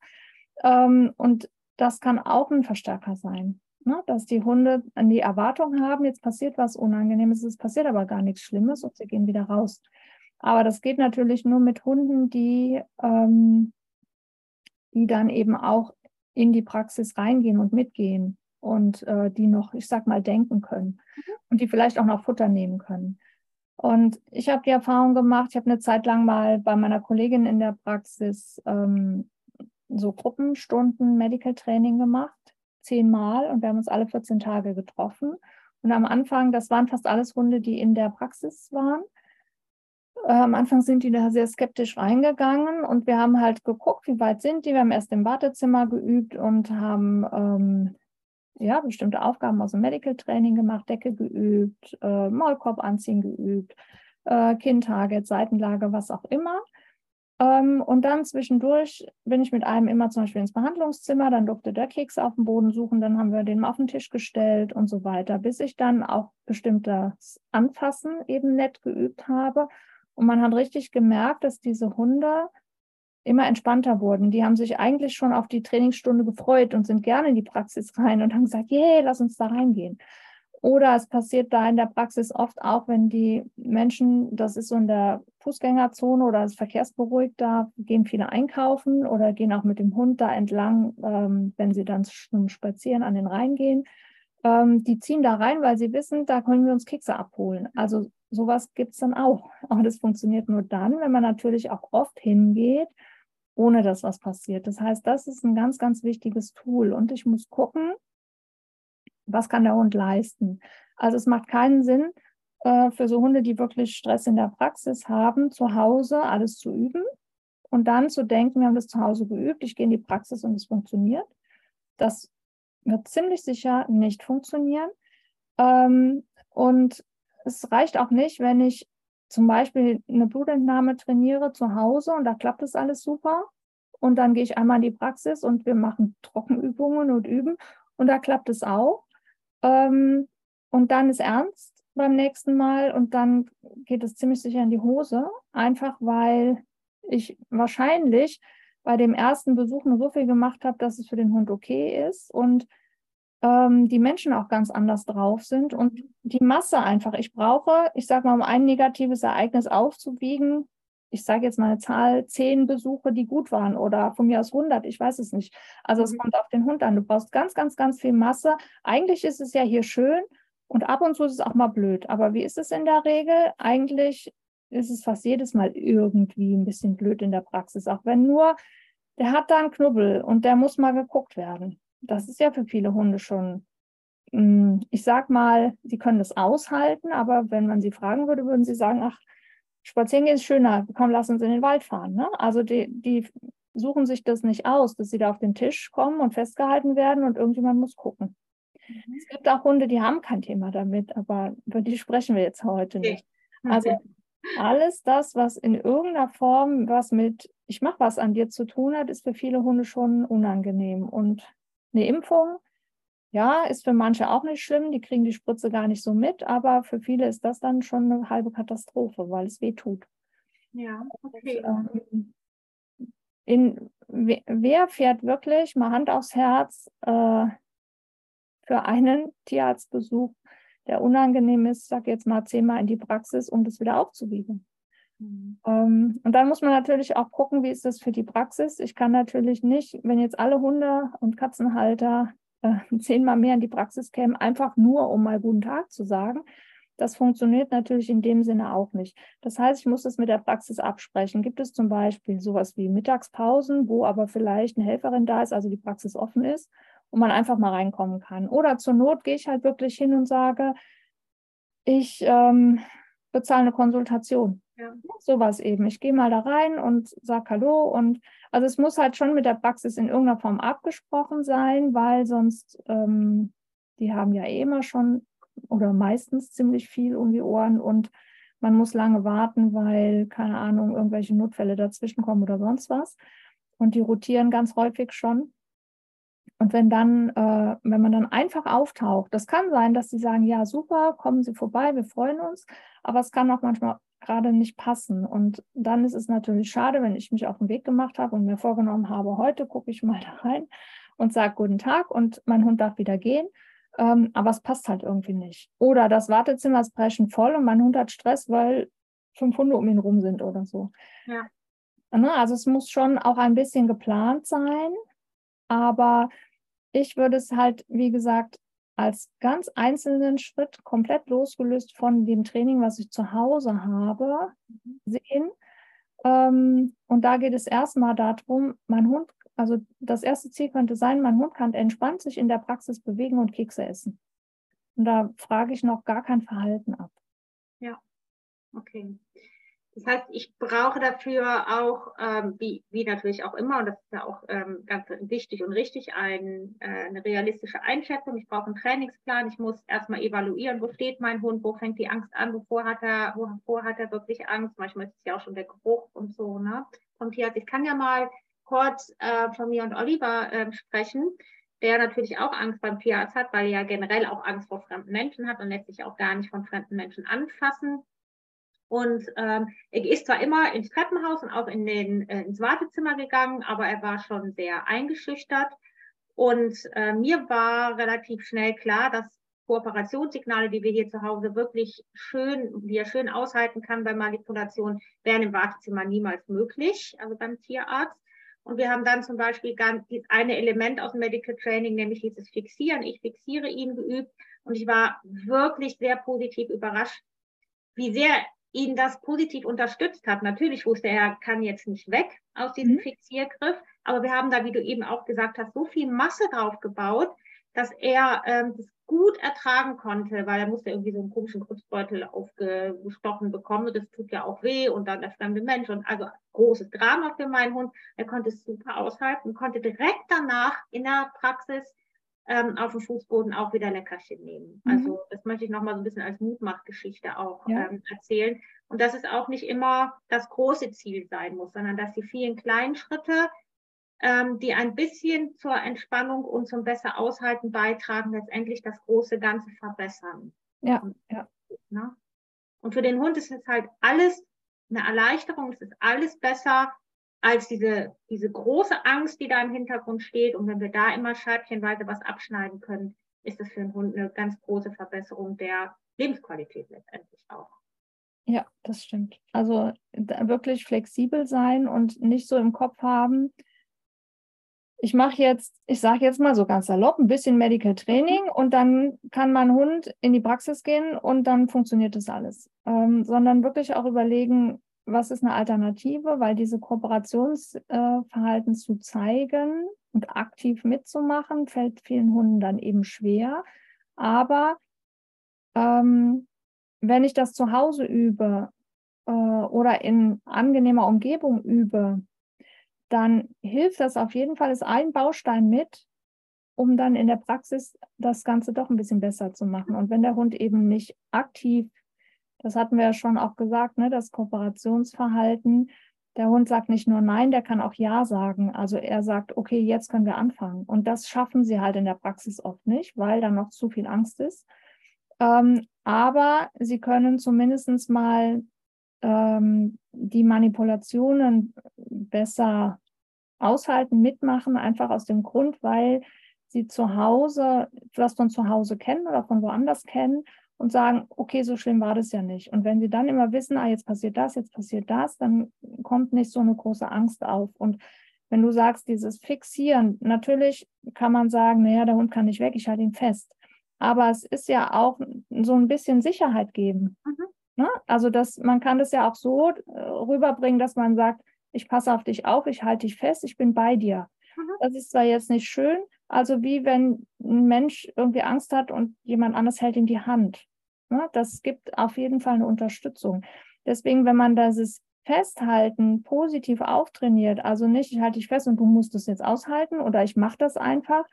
Ähm, und das kann auch ein Verstärker sein. Ne? Dass die Hunde die Erwartung haben, jetzt passiert was Unangenehmes, es passiert aber gar nichts Schlimmes und sie gehen wieder raus. Aber das geht natürlich nur mit Hunden, die, ähm, die dann eben auch in die Praxis reingehen und mitgehen und äh, die noch, ich sag mal, denken können mhm. und die vielleicht auch noch Futter nehmen können. Und ich habe die Erfahrung gemacht, ich habe eine Zeit lang mal bei meiner Kollegin in der Praxis ähm, so Gruppenstunden Medical Training gemacht, zehnmal und wir haben uns alle 14 Tage getroffen. Und am Anfang, das waren fast alles Hunde, die in der Praxis waren. Äh, am Anfang sind die da sehr skeptisch reingegangen und wir haben halt geguckt, wie weit sind die. Wir haben erst im Wartezimmer geübt und haben ähm, ja, bestimmte Aufgaben aus dem Medical Training gemacht, Decke geübt, äh, Maulkorb anziehen geübt, äh, Kinntarget, Seitenlage, was auch immer. Ähm, und dann zwischendurch bin ich mit einem immer zum Beispiel ins Behandlungszimmer, dann durfte der Keks auf dem Boden suchen, dann haben wir den auf den Tisch gestellt und so weiter, bis ich dann auch bestimmtes Anfassen eben nett geübt habe. Und man hat richtig gemerkt, dass diese Hunde immer entspannter wurden. Die haben sich eigentlich schon auf die Trainingsstunde gefreut und sind gerne in die Praxis rein und haben gesagt, yeah, lass uns da reingehen. Oder es passiert da in der Praxis oft auch, wenn die Menschen, das ist so in der Fußgängerzone oder es verkehrsberuhigt, da gehen viele einkaufen oder gehen auch mit dem Hund da entlang, ähm, wenn sie dann zum Spazieren an den Rhein gehen. Ähm, die ziehen da rein, weil sie wissen, da können wir uns Kekse abholen. Also sowas gibt es dann auch. Aber das funktioniert nur dann, wenn man natürlich auch oft hingeht, ohne dass was passiert. Das heißt, das ist ein ganz, ganz wichtiges Tool. Und ich muss gucken, was kann der Hund leisten? Also es macht keinen Sinn, äh, für so Hunde, die wirklich Stress in der Praxis haben, zu Hause alles zu üben und dann zu denken, wir haben das zu Hause geübt, ich gehe in die Praxis und es funktioniert. Das wird ziemlich sicher nicht funktionieren. Ähm, und es reicht auch nicht, wenn ich zum Beispiel eine Blutentnahme trainiere zu Hause und da klappt das alles super. Und dann gehe ich einmal in die Praxis und wir machen Trockenübungen und üben und da klappt es auch. Ähm, und dann ist ernst beim nächsten Mal und dann geht es ziemlich sicher in die Hose, einfach weil ich wahrscheinlich bei dem ersten Besuch nur so viel gemacht habe, dass es für den Hund okay ist und ähm, die Menschen auch ganz anders drauf sind und die Masse einfach. Ich brauche, ich sage mal, um ein negatives Ereignis aufzuwiegen, ich sage jetzt mal eine Zahl, zehn Besuche, die gut waren oder von mir aus 100, ich weiß es nicht. Also es mhm. kommt auf den Hund an. Du brauchst ganz, ganz, ganz viel Masse. Eigentlich ist es ja hier schön und ab und zu ist es auch mal blöd. Aber wie ist es in der Regel? Eigentlich ist es fast jedes Mal irgendwie ein bisschen blöd in der Praxis, auch wenn nur, der hat da einen Knubbel und der muss mal geguckt werden. Das ist ja für viele Hunde schon hm, ich sag mal, sie können das aushalten, aber wenn man sie fragen würde, würden sie sagen, ach, Spazieren gehen ist schöner, komm, lass uns in den Wald fahren. Ne? Also die, die suchen sich das nicht aus, dass sie da auf den Tisch kommen und festgehalten werden und irgendjemand muss gucken. Mhm. Es gibt auch Hunde, die haben kein Thema damit, aber über die sprechen wir jetzt heute nicht. Also alles das, was in irgendeiner Form was mit ich mache was an dir zu tun hat, ist für viele Hunde schon unangenehm. Und eine Impfung ja, ist für manche auch nicht schlimm, die kriegen die Spritze gar nicht so mit, aber für viele ist das dann schon eine halbe Katastrophe, weil es weh tut. Ja, okay. Und, ähm, in, wer fährt wirklich, mal Hand aufs Herz, äh, für einen Tierarztbesuch, der unangenehm ist, sag jetzt mal zehnmal in die Praxis, um das wieder aufzuwiegen? Mhm. Ähm, und dann muss man natürlich auch gucken, wie ist das für die Praxis. Ich kann natürlich nicht, wenn jetzt alle Hunde- und Katzenhalter äh, zehnmal mehr in die Praxis kämen, einfach nur um mal guten Tag zu sagen. Das funktioniert natürlich in dem Sinne auch nicht. Das heißt, ich muss das mit der Praxis absprechen. Gibt es zum Beispiel sowas wie Mittagspausen, wo aber vielleicht eine Helferin da ist, also die Praxis offen ist und man einfach mal reinkommen kann? Oder zur Not gehe ich halt wirklich hin und sage, ich ähm, bezahle eine Konsultation. Ja. Sowas eben. Ich gehe mal da rein und sage Hallo. Und also es muss halt schon mit der Praxis in irgendeiner Form abgesprochen sein, weil sonst, ähm, die haben ja eh immer schon oder meistens ziemlich viel um die Ohren und man muss lange warten, weil, keine Ahnung, irgendwelche Notfälle dazwischen kommen oder sonst was. Und die rotieren ganz häufig schon. Und wenn dann, äh, wenn man dann einfach auftaucht, das kann sein, dass sie sagen, ja, super, kommen Sie vorbei, wir freuen uns, aber es kann auch manchmal gerade nicht passen. Und dann ist es natürlich schade, wenn ich mich auf den Weg gemacht habe und mir vorgenommen habe, heute gucke ich mal da rein und sage guten Tag und mein Hund darf wieder gehen. Ähm, aber es passt halt irgendwie nicht. Oder das Wartezimmer ist brechen voll und mein Hund hat Stress, weil fünf Hunde um ihn rum sind oder so. Ja. Ne, also es muss schon auch ein bisschen geplant sein, aber ich würde es halt, wie gesagt, als ganz einzelnen Schritt komplett losgelöst von dem Training, was ich zu Hause habe, sehen. Ähm, und da geht es erstmal darum, mein Hund, also das erste Ziel könnte sein, mein Hund kann entspannt sich in der Praxis bewegen und Kekse essen. Und da frage ich noch gar kein Verhalten ab. Ja, okay. Das heißt, ich brauche dafür auch, ähm, wie, wie natürlich auch immer, und das ist ja auch ähm, ganz wichtig und richtig, ein, äh, eine realistische Einschätzung. Ich brauche einen Trainingsplan. Ich muss erstmal evaluieren, wo steht mein Hund, wo fängt die Angst an, wovor hat er, wovor hat er wirklich Angst. Manchmal ist es ja auch schon der Geruch und so, ne? Vom Tierarzt. Ich kann ja mal kurz äh, von mir und Oliver äh, sprechen, der natürlich auch Angst beim Tierarzt hat, weil er ja generell auch Angst vor fremden Menschen hat und lässt sich auch gar nicht von fremden Menschen anfassen. Und ähm, er ist zwar immer ins Treppenhaus und auch in den, äh, ins Wartezimmer gegangen, aber er war schon sehr eingeschüchtert. Und äh, mir war relativ schnell klar, dass Kooperationssignale, die wir hier zu Hause wirklich schön, die er schön aushalten kann bei Manipulation, wären im Wartezimmer niemals möglich, also beim Tierarzt. Und wir haben dann zum Beispiel ganz eine Element aus dem Medical Training, nämlich dieses Fixieren. Ich fixiere ihn geübt und ich war wirklich sehr positiv überrascht, wie sehr ihn das positiv unterstützt hat. Natürlich wusste er, er kann jetzt nicht weg aus diesem mhm. Fixiergriff, aber wir haben da, wie du eben auch gesagt hast, so viel Masse drauf gebaut, dass er ähm, das gut ertragen konnte, weil er musste irgendwie so einen komischen Kurzbeutel aufgestochen bekommen. Und das tut ja auch weh und dann der fremde Mensch und also großes Drama für meinen Hund. Er konnte es super aushalten, konnte direkt danach in der Praxis ähm, auf dem Fußboden auch wieder Leckerchen nehmen. Mhm. Also das möchte ich nochmal so ein bisschen als Mutmachgeschichte auch ja. ähm, erzählen. Und dass es auch nicht immer das große Ziel sein muss, sondern dass die vielen kleinen Schritte, ähm, die ein bisschen zur Entspannung und zum besser Aushalten beitragen, letztendlich das große Ganze verbessern. Ja, ja. Ne? Und für den Hund ist es halt alles eine Erleichterung, es ist alles besser, als diese, diese große Angst, die da im Hintergrund steht. Und wenn wir da immer scheibchenweise was abschneiden können, ist das für den Hund eine ganz große Verbesserung der Lebensqualität letztendlich auch. Ja, das stimmt. Also wirklich flexibel sein und nicht so im Kopf haben, ich mache jetzt, ich sage jetzt mal so ganz salopp, ein bisschen Medical Training und dann kann mein Hund in die Praxis gehen und dann funktioniert das alles. Ähm, sondern wirklich auch überlegen, was ist eine Alternative, weil diese Kooperationsverhalten äh, zu zeigen und aktiv mitzumachen, fällt vielen Hunden dann eben schwer. Aber ähm, wenn ich das zu Hause übe äh, oder in angenehmer Umgebung übe, dann hilft das auf jeden Fall, ist ein Baustein mit, um dann in der Praxis das Ganze doch ein bisschen besser zu machen. Und wenn der Hund eben nicht aktiv das hatten wir ja schon auch gesagt, ne, das Kooperationsverhalten. Der Hund sagt nicht nur Nein, der kann auch Ja sagen. Also er sagt, okay, jetzt können wir anfangen. Und das schaffen sie halt in der Praxis oft nicht, weil da noch zu viel Angst ist. Ähm, aber sie können zumindest mal ähm, die Manipulationen besser aushalten, mitmachen, einfach aus dem Grund, weil sie zu Hause, das von zu Hause kennen oder von woanders kennen und sagen, okay, so schlimm war das ja nicht. Und wenn sie dann immer wissen, ah, jetzt passiert das, jetzt passiert das, dann kommt nicht so eine große Angst auf. Und wenn du sagst, dieses Fixieren, natürlich kann man sagen, naja, der Hund kann nicht weg, ich halte ihn fest. Aber es ist ja auch so ein bisschen Sicherheit geben. Mhm. Ne? Also das, man kann das ja auch so äh, rüberbringen, dass man sagt, ich passe auf dich auf, ich halte dich fest, ich bin bei dir. Mhm. Das ist zwar jetzt nicht schön, also wie wenn ein Mensch irgendwie Angst hat und jemand anders hält ihm die Hand. Ne? Das gibt auf jeden Fall eine Unterstützung. Deswegen, wenn man dieses Festhalten positiv auftrainiert, also nicht, ich halte dich fest und du musst es jetzt aushalten oder ich mache das einfach,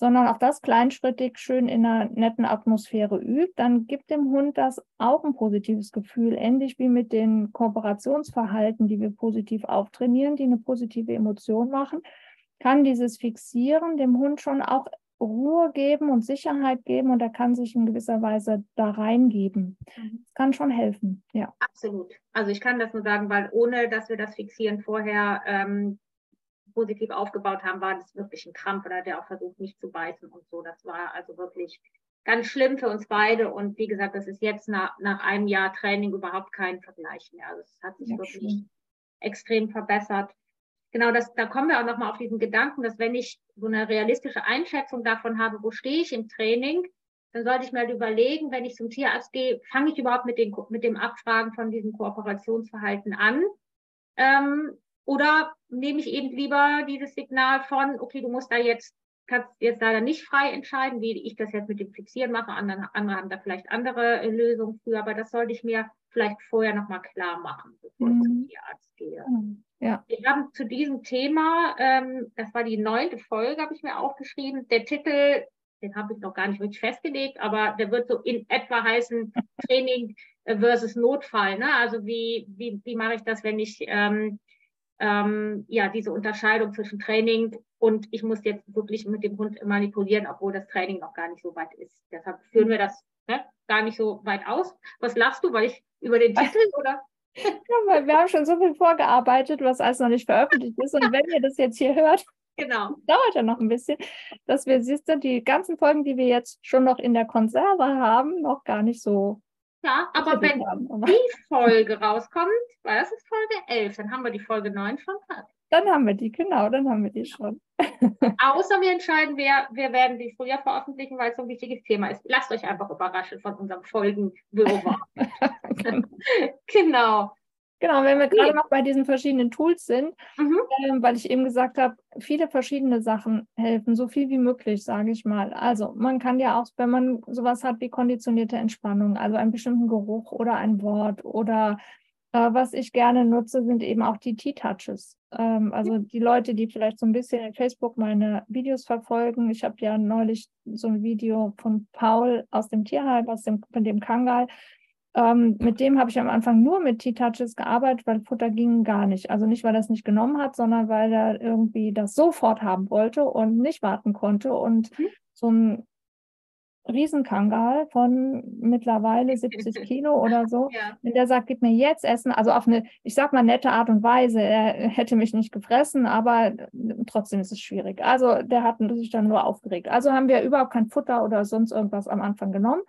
sondern auch das kleinschrittig schön in einer netten Atmosphäre übt, dann gibt dem Hund das auch ein positives Gefühl, ähnlich wie mit den Kooperationsverhalten, die wir positiv auftrainieren, die eine positive Emotion machen. kann dieses Fixieren dem Hund schon auch Ruhe geben und Sicherheit geben und er kann sich in gewisser Weise da reingeben. Mhm. Das kann schon helfen, ja. Absolut. Also ich kann das nur sagen, weil ohne dass wir das Fixieren vorher ähm, positiv aufgebaut haben, war das wirklich ein Krampf oder der auch versucht, nicht zu beißen und so. Das war also wirklich ganz schlimm für uns beide. Und wie gesagt, das ist jetzt nach, nach einem Jahr Training überhaupt kein Vergleich mehr. Also es hat sich ja, wirklich schön. extrem verbessert genau, das, da kommen wir auch nochmal auf diesen Gedanken, dass wenn ich so eine realistische Einschätzung davon habe, wo stehe ich im Training, dann sollte ich mir halt überlegen, wenn ich zum Tierarzt gehe, fange ich überhaupt mit, den, mit dem Abfragen von diesem Kooperationsverhalten an? Ähm, oder nehme ich eben lieber dieses Signal von, okay, du musst da jetzt, kannst jetzt leider nicht frei entscheiden, wie ich das jetzt mit dem Fixieren mache. Andere, andere haben da vielleicht andere äh, Lösungen für, aber das sollte ich mir vielleicht vorher nochmal klar machen, bevor mhm. ich zum mhm. Tierarzt gehe. Mhm. Ja. Wir haben zu diesem Thema, ähm, das war die neunte Folge, habe ich mir aufgeschrieben. Der Titel, den habe ich noch gar nicht wirklich festgelegt, aber der wird so in etwa heißen Training versus Notfall. Ne? Also wie, wie, wie mache ich das, wenn ich ähm, ähm, ja diese Unterscheidung zwischen Training und ich muss jetzt wirklich mit dem Hund manipulieren, obwohl das Training noch gar nicht so weit ist. Deshalb führen wir das ne, gar nicht so weit aus. Was lachst du, weil ich über den Titel oder? Ja, weil wir haben schon so viel vorgearbeitet, was alles noch nicht veröffentlicht ist. Und wenn ihr das jetzt hier hört, genau. dauert ja noch ein bisschen, dass wir, siehst du, die ganzen Folgen, die wir jetzt schon noch in der Konserve haben, noch gar nicht so. Ja, aber wenn haben. die Folge rauskommt, weil das ist Folge 11, dann haben wir die Folge 9 schon fertig. Dann haben wir die, genau, dann haben wir die schon. Außer wir entscheiden, wer, wir werden die früher veröffentlichen, weil es so ein wichtiges Thema ist. Lasst euch einfach überraschen von unserem Folgenwirrwarr. genau. Genau, wenn wir okay. gerade noch bei diesen verschiedenen Tools sind, mhm. äh, weil ich eben gesagt habe, viele verschiedene Sachen helfen, so viel wie möglich, sage ich mal. Also man kann ja auch, wenn man sowas hat wie konditionierte Entspannung, also einen bestimmten Geruch oder ein Wort oder äh, was ich gerne nutze, sind eben auch die T-Touches. Ähm, also die Leute, die vielleicht so ein bisschen in Facebook meine Videos verfolgen. Ich habe ja neulich so ein Video von Paul aus dem Tierheim, aus dem, von dem Kangal. Ähm, mit dem habe ich am Anfang nur mit T-Touches gearbeitet, weil Futter ging gar nicht. Also nicht, weil er es nicht genommen hat, sondern weil er irgendwie das sofort haben wollte und nicht warten konnte. Und mhm. so ein Riesenkangal von mittlerweile 70 Kilo oder so. Ja. Wenn der sagt, gib mir jetzt Essen, also auf eine, ich sag mal, nette Art und Weise, er hätte mich nicht gefressen, aber trotzdem ist es schwierig. Also der hat sich dann nur aufgeregt. Also haben wir überhaupt kein Futter oder sonst irgendwas am Anfang genommen.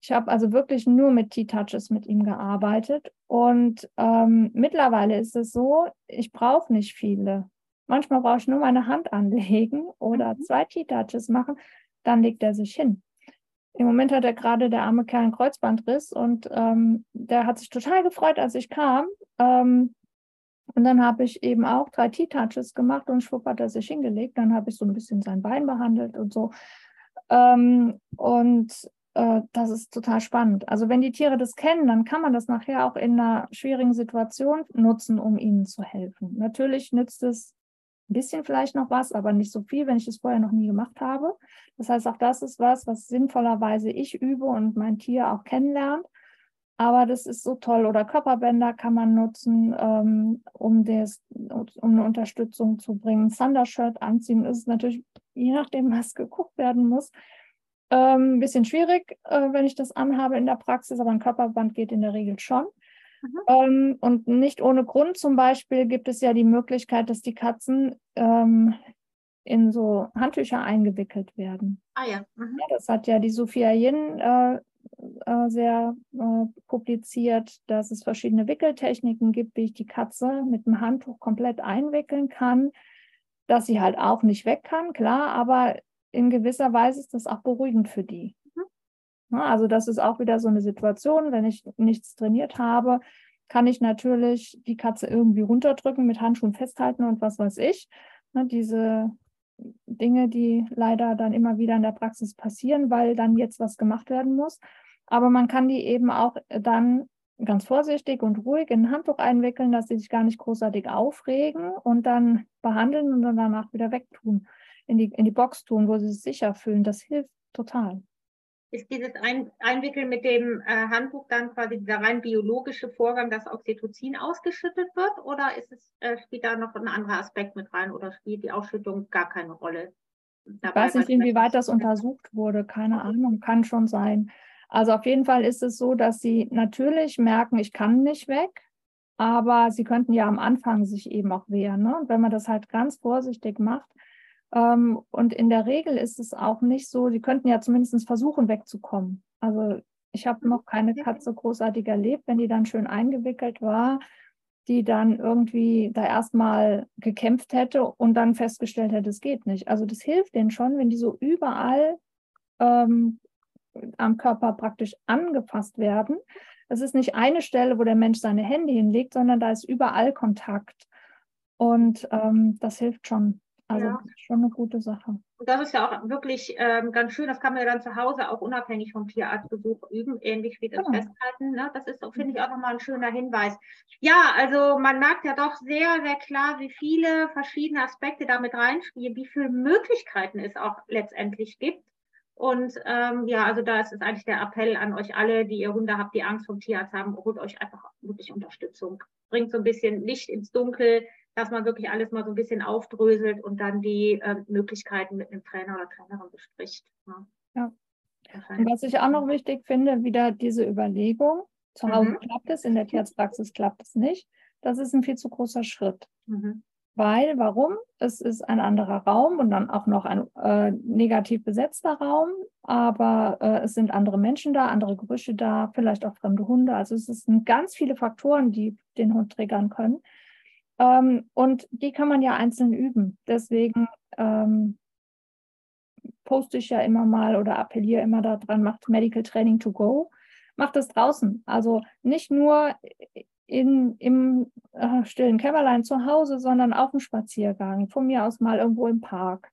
Ich habe also wirklich nur mit T-Touches mit ihm gearbeitet. Und ähm, mittlerweile ist es so, ich brauche nicht viele. Manchmal brauche ich nur meine Hand anlegen oder mhm. zwei T-Touches machen, dann legt er sich hin. Im Moment hat er gerade der arme Kerl einen Kreuzbandriss und ähm, der hat sich total gefreut, als ich kam. Ähm, und dann habe ich eben auch drei T-Touches gemacht und schwupp hat er sich hingelegt. Dann habe ich so ein bisschen sein Bein behandelt und so. Ähm, und äh, das ist total spannend. Also wenn die Tiere das kennen, dann kann man das nachher auch in einer schwierigen Situation nutzen, um ihnen zu helfen. Natürlich nützt es ein bisschen vielleicht noch was, aber nicht so viel, wenn ich es vorher noch nie gemacht habe. Das heißt, auch das ist was, was sinnvollerweise ich übe und mein Tier auch kennenlernt. Aber das ist so toll. Oder Körperbänder kann man nutzen, ähm, um, des, um eine Unterstützung zu bringen. Thundershirt anziehen ist natürlich, je nachdem, was geguckt werden muss, ähm, ein bisschen schwierig, äh, wenn ich das anhabe in der Praxis, aber ein Körperband geht in der Regel schon. Mhm. Ähm, und nicht ohne Grund zum Beispiel gibt es ja die Möglichkeit, dass die Katzen ähm, in so Handtücher eingewickelt werden. Ah ja. Mhm. ja das hat ja die Sophia Yin äh, äh, sehr äh, publiziert, dass es verschiedene Wickeltechniken gibt, wie ich die Katze mit dem Handtuch komplett einwickeln kann, dass sie halt auch nicht weg kann, klar, aber in gewisser Weise ist das auch beruhigend für die. Ne, also das ist auch wieder so eine Situation, wenn ich nichts trainiert habe, kann ich natürlich die Katze irgendwie runterdrücken, mit Handschuhen festhalten und was weiß ich. Ne, diese Dinge, die leider dann immer wieder in der Praxis passieren, weil dann jetzt was gemacht werden muss. Aber man kann die eben auch dann ganz vorsichtig und ruhig in ein Handtuch einwickeln, dass sie sich gar nicht großartig aufregen und dann behandeln und dann danach wieder wegtun, in die, in die Box tun, wo sie sich sicher fühlen. Das hilft total. Ist dieses Ein Einwickeln mit dem äh, Handbuch dann quasi dieser rein biologische Vorgang, dass Oxytocin ausgeschüttet wird? Oder ist es, äh, spielt da noch ein anderer Aspekt mit rein oder spielt die Ausschüttung gar keine Rolle? ich weiß nicht, inwieweit das untersucht wurde. Keine Ahnung, kann schon sein. Also auf jeden Fall ist es so, dass sie natürlich merken, ich kann nicht weg, aber sie könnten ja am Anfang sich eben auch wehren. Ne? Und wenn man das halt ganz vorsichtig macht, und in der Regel ist es auch nicht so, sie könnten ja zumindest versuchen, wegzukommen. Also ich habe noch keine Katze großartig erlebt, wenn die dann schön eingewickelt war, die dann irgendwie da erstmal gekämpft hätte und dann festgestellt hätte, es geht nicht. Also das hilft denen schon, wenn die so überall ähm, am Körper praktisch angefasst werden. Es ist nicht eine Stelle, wo der Mensch seine Hände hinlegt, sondern da ist überall Kontakt. Und ähm, das hilft schon. Also ja. schon eine gute Sache. Und das ist ja auch wirklich ähm, ganz schön. Das kann man ja dann zu Hause auch unabhängig vom Tierarztbesuch üben, ähnlich wie das ja. Festhalten. Ne? Das ist, finde ich, auch nochmal ein schöner Hinweis. Ja, also man merkt ja doch sehr, sehr klar, wie viele verschiedene Aspekte damit reinspielen, wie viele Möglichkeiten es auch letztendlich gibt. Und ähm, ja, also da ist es eigentlich der Appell an euch alle, die ihr Hunde habt, die Angst vom Tierarzt haben, holt euch einfach wirklich Unterstützung. Bringt so ein bisschen Licht ins Dunkel, dass man wirklich alles mal so ein bisschen aufdröselt und dann die äh, Möglichkeiten mit einem Trainer oder Trainerin bespricht. Ja. ja. Und was ich auch noch wichtig finde, wieder diese Überlegung. Zu Hause mhm. klappt es, in der Tierarztpraxis klappt es nicht. Das ist ein viel zu großer Schritt. Mhm. Weil, warum? Es ist ein anderer Raum und dann auch noch ein äh, negativ besetzter Raum, aber äh, es sind andere Menschen da, andere Gerüche da, vielleicht auch fremde Hunde. Also es sind ganz viele Faktoren, die den Hund triggern können. Ähm, und die kann man ja einzeln üben. Deswegen ähm, poste ich ja immer mal oder appelliere immer daran, macht Medical Training to go. Macht es draußen. Also nicht nur in, im äh, stillen Kämmerlein zu Hause, sondern auf dem Spaziergang. Von mir aus mal irgendwo im Park.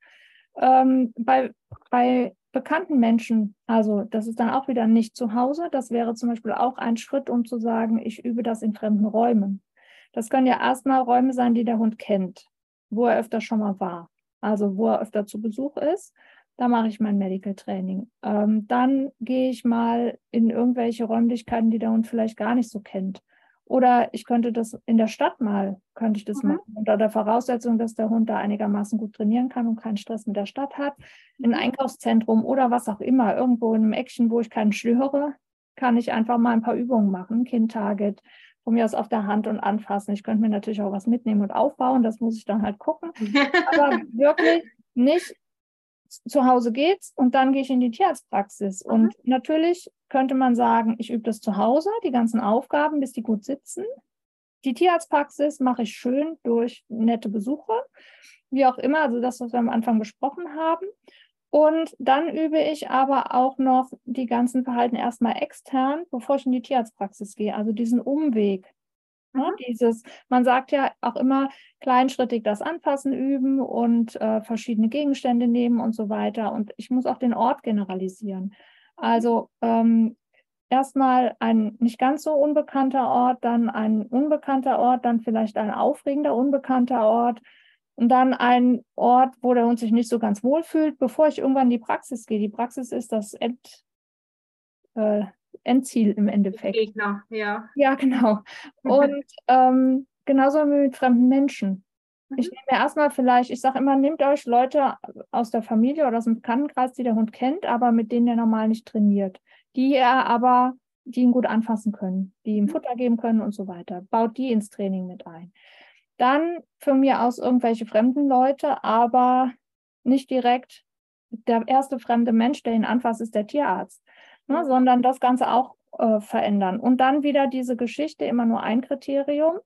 Ähm, bei, bei bekannten Menschen, also das ist dann auch wieder nicht zu Hause. Das wäre zum Beispiel auch ein Schritt, um zu sagen, ich übe das in fremden Räumen. Das können ja erstmal Räume sein, die der Hund kennt, wo er öfter schon mal war, also wo er öfter zu Besuch ist. Da mache ich mein Medical Training. Ähm, dann gehe ich mal in irgendwelche Räumlichkeiten, die der Hund vielleicht gar nicht so kennt. Oder ich könnte das in der Stadt mal, könnte ich das mhm. machen, unter der Voraussetzung, dass der Hund da einigermaßen gut trainieren kann und keinen Stress mit der Stadt hat. In ein mhm. Einkaufszentrum oder was auch immer, irgendwo in einem Action, wo ich keinen störe, kann ich einfach mal ein paar Übungen machen. Kind-Target, von mir aus auf der Hand und anfassen. Ich könnte mir natürlich auch was mitnehmen und aufbauen, das muss ich dann halt gucken. Aber wirklich nicht zu Hause geht's und dann gehe ich in die Tierarztpraxis. Mhm. Und natürlich könnte man sagen, ich übe das zu Hause, die ganzen Aufgaben, bis die gut sitzen. Die Tierarztpraxis mache ich schön durch nette Besuche, wie auch immer, also das, was wir am Anfang besprochen haben. Und dann übe ich aber auch noch die ganzen Verhalten erstmal extern, bevor ich in die Tierarztpraxis gehe. Also diesen Umweg. Ne? Mhm. Dieses, man sagt ja auch immer, kleinschrittig das Anpassen üben und äh, verschiedene Gegenstände nehmen und so weiter. Und ich muss auch den Ort generalisieren. Also ähm, erstmal ein nicht ganz so unbekannter Ort, dann ein unbekannter Ort, dann vielleicht ein aufregender unbekannter Ort, und dann ein Ort, wo der Hund sich nicht so ganz wohl fühlt, bevor ich irgendwann in die Praxis gehe. Die Praxis ist das End, äh, Endziel im Endeffekt. Gegner, ja. Ja, genau. Und ähm, genauso wie mit fremden Menschen. Mhm. Ich nehme mir erstmal vielleicht, ich sage immer, nehmt euch Leute aus der Familie oder aus dem Bekanntenkreis, die der Hund kennt, aber mit denen er normal nicht trainiert. Die er aber, die ihn gut anfassen können, die ihm mhm. Futter geben können und so weiter. Baut die ins Training mit ein. Dann von mir aus irgendwelche fremden Leute, aber nicht direkt der erste fremde Mensch, der ihn anfasst, ist der Tierarzt, ne, mhm. sondern das Ganze auch äh, verändern. Und dann wieder diese Geschichte, immer nur ein Kriterium.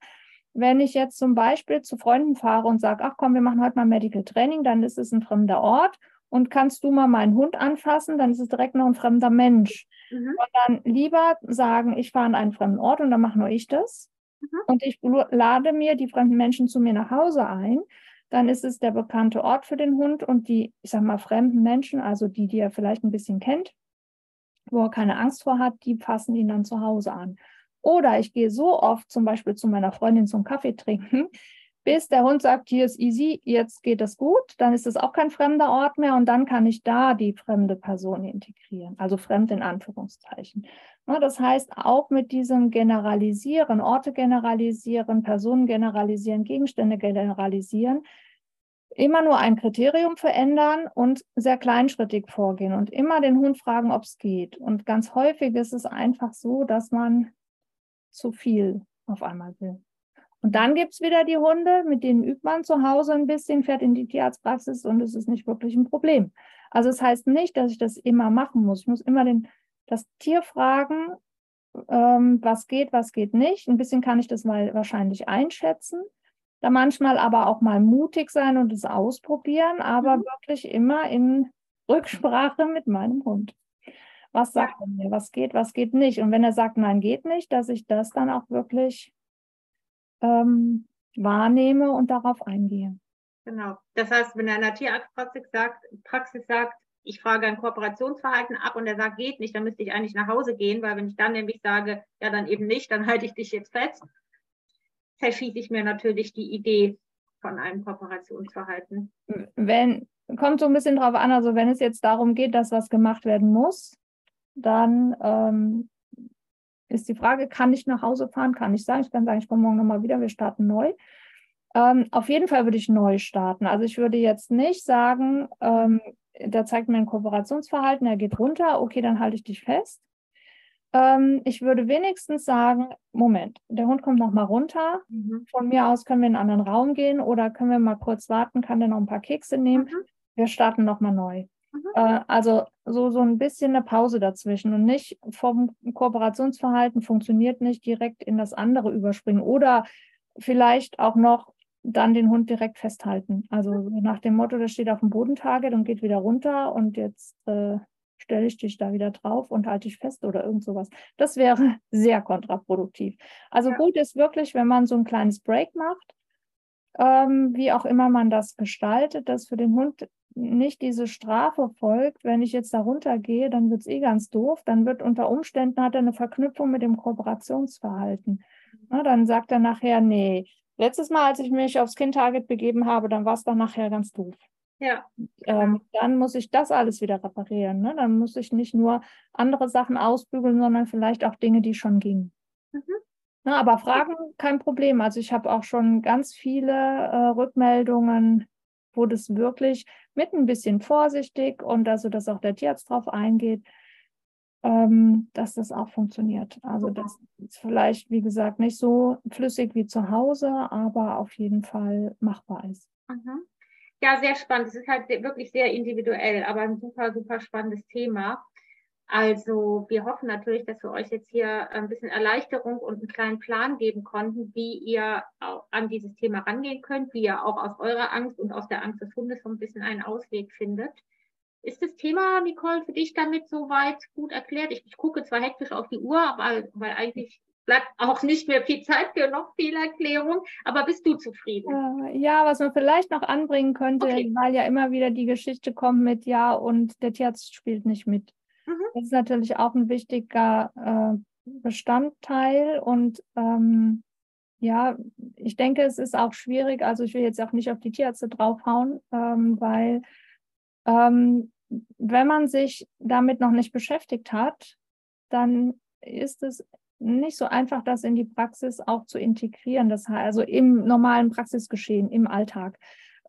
Wenn ich jetzt zum Beispiel zu Freunden fahre und sage, ach komm, wir machen heute mal Medical Training, dann ist es ein fremder Ort und kannst du mal meinen Hund anfassen, dann ist es direkt noch ein fremder Mensch. Mhm. dann lieber sagen, ich fahre an einen fremden Ort und dann mache nur ich das, Mhm. und ich lade mir die fremden Menschen zu mir nach Hause ein, dann ist es der bekannte Ort für den Hund und die, ich sag mal, fremden Menschen, also die, die er vielleicht ein bisschen kennt, wo er keine Angst vor hat, die fassen ihn dann zu Hause an. Oder ich gehe so oft zum Beispiel zu meiner Freundin zum Kaffee trinken, bis der Hund sagt, hier ist easy, jetzt geht es gut, dann ist es auch kein fremder Ort mehr und dann kann ich da die fremde Person integrieren, also fremd in Anführungszeichen. Das heißt, auch mit diesem Generalisieren, Orte generalisieren, Personen generalisieren, Gegenstände generalisieren, immer nur ein Kriterium verändern und sehr kleinschrittig vorgehen und immer den Hund fragen, ob es geht. Und ganz häufig ist es einfach so, dass man zu viel auf einmal will. Und dann gibt es wieder die Hunde, mit denen übt man zu Hause ein bisschen, fährt in die Tierarztpraxis und es ist nicht wirklich ein Problem. Also es das heißt nicht, dass ich das immer machen muss. Ich muss immer den, das Tier fragen, ähm, was geht, was geht nicht. Ein bisschen kann ich das mal wahrscheinlich einschätzen. Da manchmal aber auch mal mutig sein und es ausprobieren, aber mhm. wirklich immer in Rücksprache mit meinem Hund. Was sagt ja. er mir? Was geht, was geht nicht? Und wenn er sagt, nein, geht nicht, dass ich das dann auch wirklich ähm, wahrnehme und darauf eingehe. Genau. Das heißt, wenn einer Tierarztpraxis sagt, Praxis sagt, ich frage ein Kooperationsverhalten ab und er sagt, geht nicht, dann müsste ich eigentlich nach Hause gehen, weil wenn ich dann nämlich sage, ja, dann eben nicht, dann halte ich dich jetzt fest, verschieße ich mir natürlich die Idee von einem Kooperationsverhalten. Wenn, kommt so ein bisschen drauf an, also wenn es jetzt darum geht, dass was gemacht werden muss, dann ähm, ist die Frage, kann ich nach Hause fahren? Kann ich sagen, ich kann sagen, ich komme morgen nochmal wieder, wir starten neu. Ähm, auf jeden Fall würde ich neu starten. Also ich würde jetzt nicht sagen, ähm, der zeigt mir ein Kooperationsverhalten, er geht runter, okay, dann halte ich dich fest. Ähm, ich würde wenigstens sagen, Moment, der Hund kommt nochmal runter. Mhm. Von mir aus können wir in einen anderen Raum gehen oder können wir mal kurz warten, kann der noch ein paar Kekse nehmen. Mhm. Wir starten nochmal neu. Mhm. Äh, also so, so ein bisschen eine Pause dazwischen und nicht vom Kooperationsverhalten funktioniert nicht direkt in das andere überspringen oder vielleicht auch noch dann den Hund direkt festhalten. Also mhm. nach dem Motto, der steht auf dem Bodentarget und geht wieder runter und jetzt äh, stelle ich dich da wieder drauf und halte dich fest oder irgend sowas. Das wäre sehr kontraproduktiv. Also ja. gut ist wirklich, wenn man so ein kleines Break macht, ähm, wie auch immer man das gestaltet, dass für den Hund nicht diese Strafe folgt, wenn ich jetzt da runtergehe, dann wird es eh ganz doof. Dann wird unter Umständen hat er eine Verknüpfung mit dem Kooperationsverhalten. Na, dann sagt er nachher, nee, letztes Mal, als ich mich aufs Kind-Target begeben habe, dann war es dann nachher ganz doof. Ja. Ähm, dann muss ich das alles wieder reparieren. Ne? Dann muss ich nicht nur andere Sachen ausbügeln, sondern vielleicht auch Dinge, die schon gingen. Mhm. Na, aber Fragen, kein Problem. Also ich habe auch schon ganz viele äh, Rückmeldungen wo das wirklich mit ein bisschen vorsichtig und also, dass auch der Tierarzt drauf eingeht, ähm, dass das auch funktioniert. Also das ist vielleicht, wie gesagt, nicht so flüssig wie zu Hause, aber auf jeden Fall machbar ist. Mhm. Ja, sehr spannend. Es ist halt wirklich sehr individuell, aber ein super, super spannendes Thema. Also wir hoffen natürlich, dass wir euch jetzt hier ein bisschen Erleichterung und einen kleinen Plan geben konnten, wie ihr an dieses Thema rangehen könnt, wie ihr auch aus eurer Angst und aus der Angst des Hundes so ein bisschen einen Ausweg findet. Ist das Thema, Nicole, für dich damit soweit gut erklärt? Ich, ich gucke zwar hektisch auf die Uhr, aber, weil eigentlich bleibt auch nicht mehr viel Zeit für noch viel Erklärung, aber bist du zufrieden? Äh, ja, was man vielleicht noch anbringen könnte, okay. weil ja immer wieder die Geschichte kommt mit Ja und der Tierarzt spielt nicht mit. Mhm. Das ist natürlich auch ein wichtiger äh, Bestandteil und ähm, ja, ich denke, es ist auch schwierig, also ich will jetzt auch nicht auf die Tierärzte draufhauen, ähm, weil ähm, wenn man sich damit noch nicht beschäftigt hat, dann ist es nicht so einfach, das in die Praxis auch zu integrieren. Das heißt, also im normalen Praxisgeschehen, im Alltag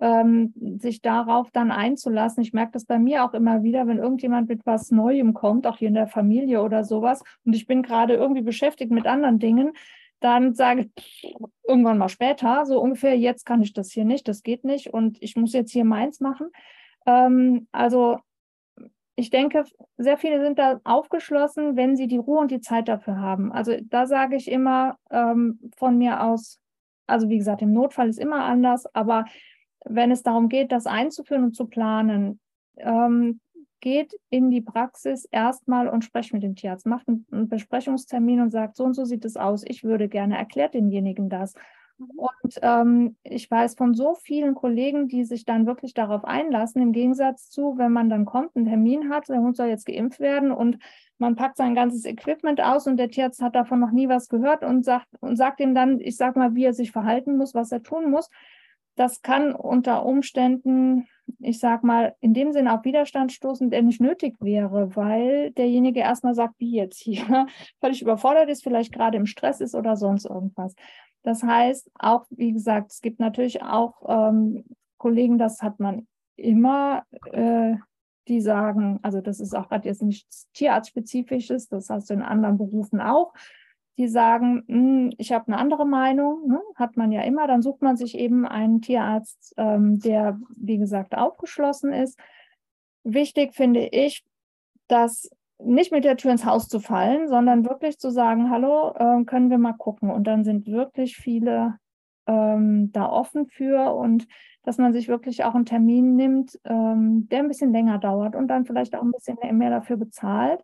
ähm, sich darauf dann einzulassen. Ich merke das bei mir auch immer wieder, wenn irgendjemand mit was Neuem kommt, auch hier in der Familie oder sowas, und ich bin gerade irgendwie beschäftigt mit anderen Dingen, dann sage ich irgendwann mal später, so ungefähr, jetzt kann ich das hier nicht, das geht nicht und ich muss jetzt hier meins machen. Ähm, also ich denke, sehr viele sind da aufgeschlossen, wenn sie die Ruhe und die Zeit dafür haben. Also da sage ich immer ähm, von mir aus, also wie gesagt, im Notfall ist immer anders, aber wenn es darum geht, das einzuführen und zu planen, ähm, geht in die Praxis erstmal und sprecht mit dem Tierarzt, macht einen, Besprechungstermin und sagt, so und so sieht es aus, ich würde gerne, erklärt denjenigen das. Mhm. Und ähm, ich weiß von so vielen Kollegen, die sich dann wirklich darauf einlassen, im Gegensatz zu, wenn man dann kommt, einen Termin hat, der Hund soll jetzt geimpft werden und man packt sein ganzes Equipment aus und der Tierarzt hat davon noch nie was gehört und sagt, und sagt ihm dann, ich sag mal, wie er sich verhalten muss, was er tun muss. Das kann unter Umständen, ich sag mal, in dem Sinne auf Widerstand stoßen, der nicht nötig wäre, weil derjenige erstmal sagt, wie jetzt hier, völlig überfordert ist, vielleicht gerade im Stress ist oder sonst irgendwas. Das heißt, auch, wie gesagt, es gibt natürlich auch ähm, Kollegen, das hat man immer, äh, die sagen, also das ist auch gerade jetzt nichts Tierarztspezifisches, das hast du in anderen Berufen auch, die sagen, hm, ich habe eine andere Meinung, ne? hat man ja immer, dann sucht man sich eben einen Tierarzt, ähm, der, wie gesagt, aufgeschlossen ist. Wichtig finde ich, dass nicht mit der Tür ins Haus zu fallen, sondern wirklich zu sagen, hallo, äh, können wir mal gucken. Und dann sind wirklich viele ähm, da offen für und dass man sich wirklich auch einen Termin nimmt, ähm, der ein bisschen länger dauert und dann vielleicht auch ein bisschen mehr dafür bezahlt.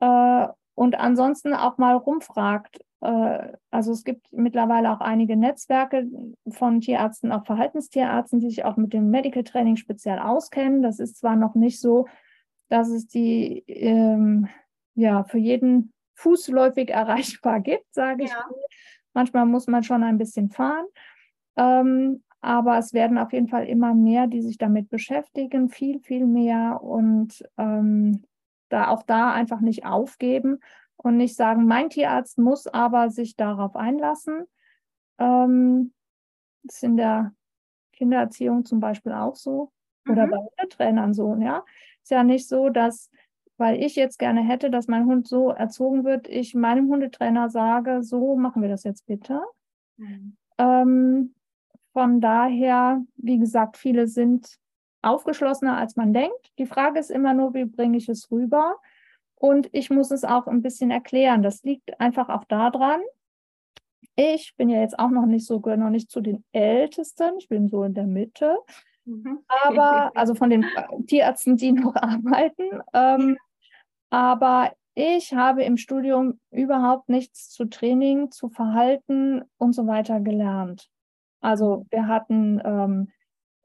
Äh, und ansonsten auch mal rumfragt. Äh, also es gibt mittlerweile auch einige Netzwerke von Tierärzten, auch Verhaltenstierärzten, die sich auch mit dem Medical Training speziell auskennen. Das ist zwar noch nicht so, dass es die ähm, ja für jeden fußläufig erreichbar gibt, sage ich. Ja. Manchmal muss man schon ein bisschen fahren. Ähm, aber es werden auf jeden Fall immer mehr, die sich damit beschäftigen, viel, viel mehr und ähm, da auch da einfach nicht aufgeben und nicht sagen, mein Tierarzt muss aber sich darauf einlassen. Ähm, das ist in der Kindererziehung zum Beispiel auch so oder mhm. bei Hundetrainern so, ja. Ist ja nicht so, dass, weil ich jetzt gerne hätte, dass mein Hund so erzogen wird, ich meinem Hundetrainer sage, so machen wir das jetzt bitte. Mhm. Ähm, von daher, wie gesagt, viele sind aufgeschlossener, als man denkt. Die Frage ist immer nur, wie bringe ich es rüber? Und ich muss es auch ein bisschen erklären. Das liegt einfach auch daran. Ich bin ja jetzt auch noch nicht so, noch nicht zu den Ältesten. Ich bin so in der Mitte. Mhm. Aber, also von den Tierärzten, die noch arbeiten. Ähm, aber ich habe im Studium überhaupt nichts zu Training, zu Verhalten und so weiter gelernt. Also wir hatten ähm,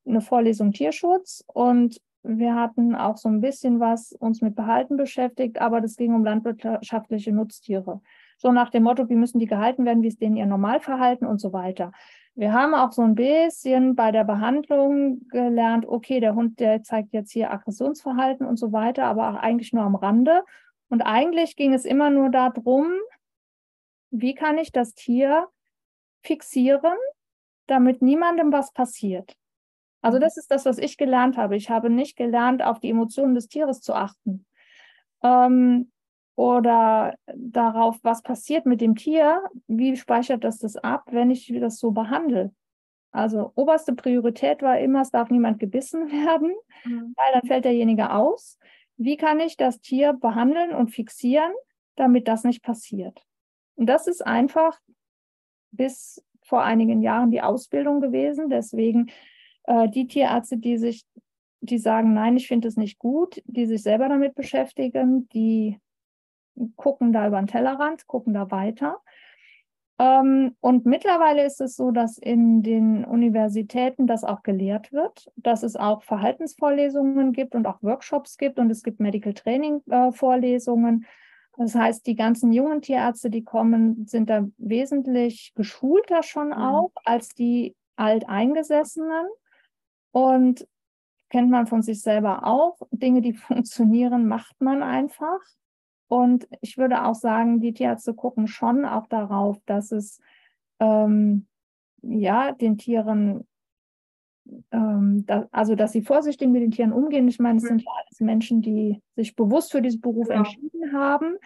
eine Vorlesung Tierschutz und wir hatten auch so ein bisschen was uns mit Behalten beschäftigt, aber das ging um landwirtschaftliche Nutztiere. So nach dem Motto, wie müssen die gehalten werden, wie ist denen ihr Normalverhalten und so weiter. Wir haben auch so ein bisschen bei der Behandlung gelernt, okay, der Hund, der zeigt jetzt hier Aggressionsverhalten und so weiter, aber auch eigentlich nur am Rande. Und eigentlich ging es immer nur darum, wie kann ich das Tier fixieren, damit niemandem was passiert. Also mhm. das ist das, was ich gelernt habe. Ich habe nicht gelernt, auf die Emotionen des Tieres zu achten. Ähm, oder darauf, was passiert mit dem Tier, wie speichert das das ab, wenn ich das so behandle. Also oberste Priorität war immer, es darf niemand gebissen werden, mhm. weil dann fällt derjenige aus. Wie kann ich das Tier behandeln und fixieren, damit das nicht passiert? Und das ist einfach bis vor einigen Jahren die Ausbildung gewesen. Deswegen äh, die Tierärzte, die sich, die sagen, nein, ich finde es nicht gut, die sich selber damit beschäftigen, die gucken da über den Tellerrand, gucken da weiter. Ähm, und mittlerweile ist es so, dass in den Universitäten das auch gelehrt wird, dass es auch Verhaltensvorlesungen gibt und auch Workshops gibt und es gibt Medical Training äh, Vorlesungen. Das heißt, die ganzen jungen Tierärzte, die kommen, sind da wesentlich geschulter schon mhm. auch als die Alteingesessenen. Und kennt man von sich selber auch. Dinge, die funktionieren, macht man einfach. Und ich würde auch sagen, die Tierärzte gucken schon auch darauf, dass es ähm, ja den Tieren, ähm, da, also dass sie vorsichtig mit den Tieren umgehen. Ich meine, es sind ja alles Menschen, die sich bewusst für diesen Beruf genau. entschieden haben.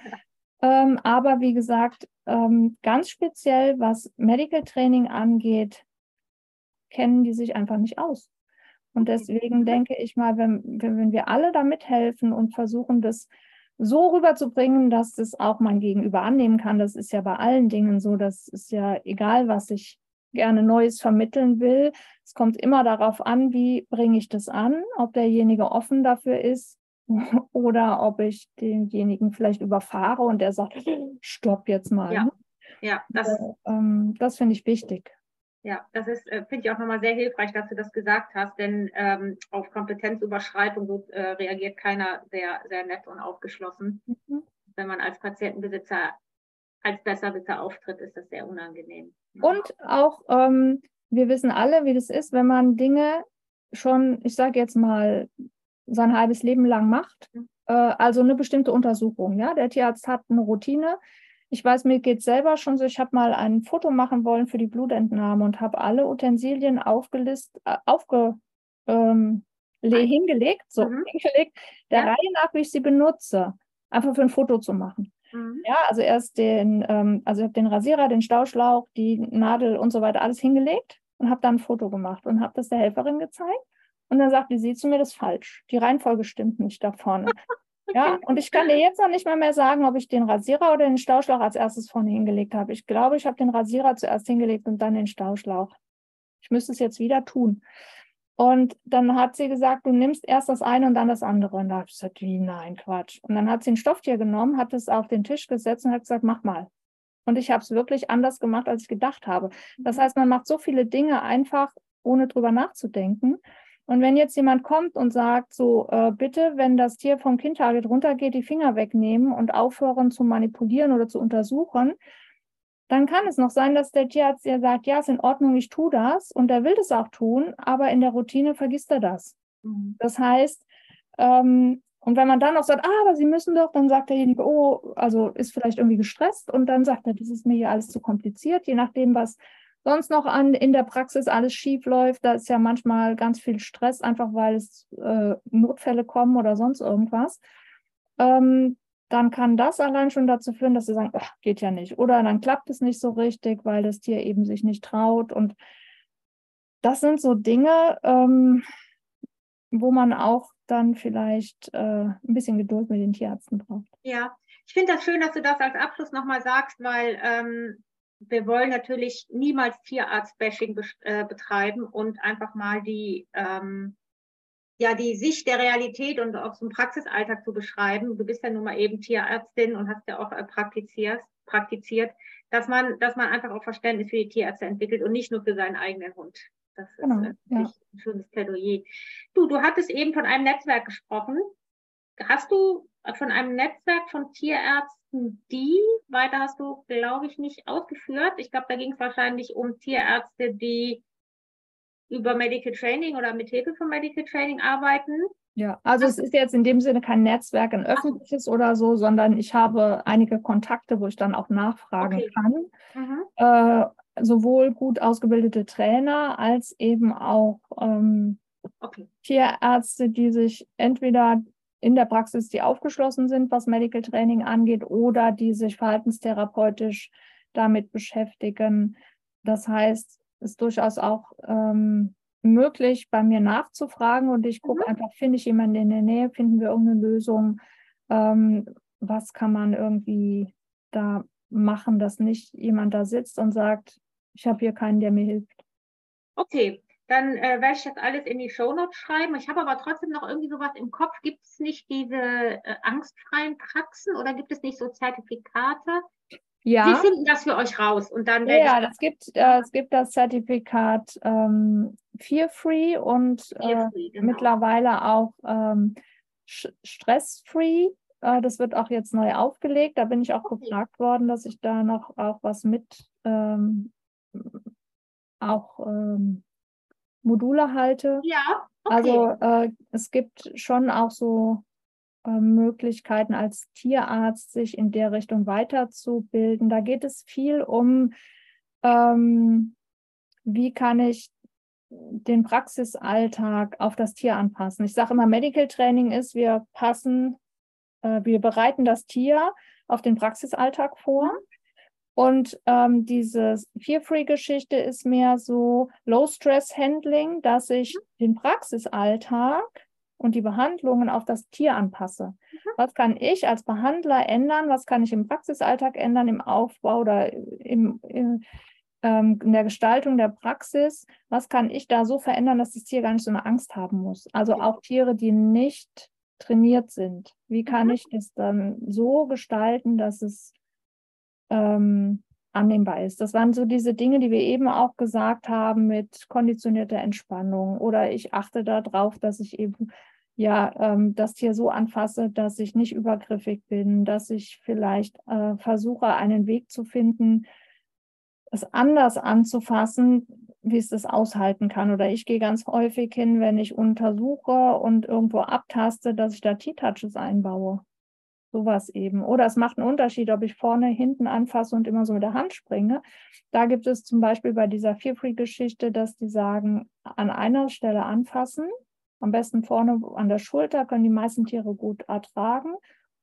Ähm, aber wie gesagt, ähm, ganz speziell, was Medical Training angeht, kennen die sich einfach nicht aus. Und deswegen denke ich mal, wenn, wenn wir alle da mithelfen und versuchen, das so rüberzubringen, dass das auch mein Gegenüber annehmen kann, das ist ja bei allen Dingen so, das ist ja egal, was ich gerne Neues vermitteln will. Es kommt immer darauf an, wie bringe ich das an, ob derjenige offen dafür ist oder ob ich denjenigen vielleicht überfahre und der sagt, stopp jetzt mal. Ja, ja das, äh, ähm, das finde ich wichtig. Ja, das ist, äh, finde ich auch nochmal sehr hilfreich, dass du das gesagt hast, denn ähm, auf Kompetenzüberschreitung so, äh, reagiert keiner sehr, sehr nett und aufgeschlossen. Mhm. Wenn man als Patientenbesitzer als Besserwisser auftritt, ist das sehr unangenehm. Und auch, ähm, wir wissen alle, wie das ist, wenn man Dinge schon, ich sage jetzt mal, sein halbes Leben lang macht. Mhm. Äh, also eine bestimmte Untersuchung. Ja, der Tierarzt hat eine Routine. Ich weiß, mir geht es selber schon so, ich habe mal ein Foto machen wollen für die Blutentnahme und habe alle Utensilien aufgelistet, äh, aufge, ähm, hingelegt, so mhm. hingelegt, der ja. Reihe nach, wie ich sie benutze, einfach für ein Foto zu machen. Mhm. Ja, also erst den, ähm, also ich habe den Rasierer, den Stauschlauch, die Nadel und so weiter alles hingelegt und habe dann ein Foto gemacht und habe das der Helferin gezeigt. Und dann sagte sie zu mir, das ist falsch. Die Reihenfolge stimmt nicht da vorne. Ja, und ich kann dir jetzt noch nicht mal mehr sagen, ob ich den Rasierer oder den Stauschlauch als erstes vorne hingelegt habe. Ich glaube, ich habe den Rasierer zuerst hingelegt und dann den Stauschlauch. Ich müsste es jetzt wieder tun. Und dann hat sie gesagt, du nimmst erst das eine und dann das andere. Und da habe ich gesagt, wie, nein, Quatsch. Und dann hat sie ein Stofftier genommen, hat es auf den Tisch gesetzt und hat gesagt, mach mal. Und ich habe es wirklich anders gemacht, als ich gedacht habe. Das mhm. heißt, man macht so viele Dinge einfach, ohne drüber nachzudenken. Und wenn jetzt jemand kommt und sagt, so äh, bitte, wenn das Tier vom Kindtarget runtergeht, die Finger wegnehmen und aufhören zu manipulieren oder zu untersuchen, dann kann es noch sein, dass der Tierarzt ja sagt, ja, ist in Ordnung, ich tue das und er will das auch tun, aber in der Routine vergisst er das. Mhm. Das heißt, ähm, und wenn man dann auch sagt, ah, aber Sie müssen doch, dann sagt derjenige, oh, also ist vielleicht irgendwie gestresst und dann sagt er, das ist mir hier alles zu kompliziert, je nachdem, was sonst noch an in der Praxis alles schief läuft. Da ist ja manchmal ganz viel Stress, einfach weil es äh, Notfälle kommen oder sonst irgendwas. Ähm, dann kann das allein schon dazu führen, dass sie sagen, ach, geht ja nicht. Oder dann klappt es nicht so richtig, weil das Tier eben sich nicht traut. Und das sind so Dinge, ähm, wo man auch dann vielleicht äh, ein bisschen Geduld mit den Tierärzten braucht. Ja, ich finde das schön, dass du das als Abschluss nochmal sagst, weil ähm, wir wollen natürlich niemals Tierarzt-Bashing äh, betreiben und einfach mal die, ähm, ja, die Sicht der Realität und auch so einen Praxisalltag zu beschreiben. Du bist ja nun mal eben Tierärztin und hast ja auch äh, praktiziert, praktiziert, dass man, dass man einfach auch Verständnis für die Tierärzte entwickelt und nicht nur für seinen eigenen Hund. Das genau, ist äh, ja. ein schönes Plädoyer. Du, du hattest eben von einem Netzwerk gesprochen. Hast du von einem Netzwerk von Tierärzten die, weiter hast du, glaube ich, nicht ausgeführt. Ich glaube, da ging es wahrscheinlich um Tierärzte, die über Medical Training oder mit Hilfe von Medical Training arbeiten. Ja, also es ist jetzt in dem Sinne kein Netzwerk, ein öffentliches oder so, sondern ich habe einige Kontakte, wo ich dann auch nachfragen okay. kann. Mhm. Äh, sowohl gut ausgebildete Trainer als eben auch ähm, okay. Tierärzte, die sich entweder in der Praxis, die aufgeschlossen sind, was Medical Training angeht, oder die sich verhaltenstherapeutisch damit beschäftigen. Das heißt, es ist durchaus auch ähm, möglich, bei mir nachzufragen und ich gucke mhm. einfach, finde ich jemanden in der Nähe, finden wir irgendeine Lösung, ähm, was kann man irgendwie da machen, dass nicht jemand da sitzt und sagt, ich habe hier keinen, der mir hilft. Okay, dann äh, werde ich das alles in die Shownotes schreiben. Ich habe aber trotzdem noch irgendwie sowas im Kopf. Gibt es nicht diese äh, angstfreien Praxen oder gibt es nicht so Zertifikate? Ja. Sie finden das für euch raus und dann Ja, das gibt, äh, es gibt das Zertifikat ähm, Fear Free und Fear -free, äh, genau. mittlerweile auch ähm, Stress Free. Äh, das wird auch jetzt neu aufgelegt. Da bin ich auch okay. gefragt worden, dass ich da noch auch was mit ähm, auch ähm, Module halte. Ja. Okay. Also äh, es gibt schon auch so äh, Möglichkeiten als Tierarzt, sich in der Richtung weiterzubilden. Da geht es viel um, ähm, wie kann ich den Praxisalltag auf das Tier anpassen. Ich sage immer, Medical Training ist, wir passen, äh, wir bereiten das Tier auf den Praxisalltag vor. Mhm. Und ähm, diese Fear-Free-Geschichte ist mehr so Low-Stress-Handling, dass ich mhm. den Praxisalltag und die Behandlungen auf das Tier anpasse. Mhm. Was kann ich als Behandler ändern? Was kann ich im Praxisalltag ändern, im Aufbau oder im, im, ähm, in der Gestaltung der Praxis? Was kann ich da so verändern, dass das Tier gar nicht so eine Angst haben muss? Also auch Tiere, die nicht trainiert sind. Wie kann mhm. ich das dann so gestalten, dass es ähm, annehmbar ist. Das waren so diese Dinge, die wir eben auch gesagt haben mit konditionierter Entspannung oder ich achte darauf, dass ich eben ja ähm, das Tier so anfasse, dass ich nicht übergriffig bin, dass ich vielleicht äh, versuche, einen Weg zu finden, es anders anzufassen, wie es das aushalten kann. Oder ich gehe ganz häufig hin, wenn ich untersuche und irgendwo abtaste, dass ich da T-Touches einbaue. Sowas eben. Oder es macht einen Unterschied, ob ich vorne, hinten anfasse und immer so mit der Hand springe. Da gibt es zum Beispiel bei dieser Fear-Free-Geschichte, dass die sagen, an einer Stelle anfassen, am besten vorne an der Schulter, können die meisten Tiere gut ertragen.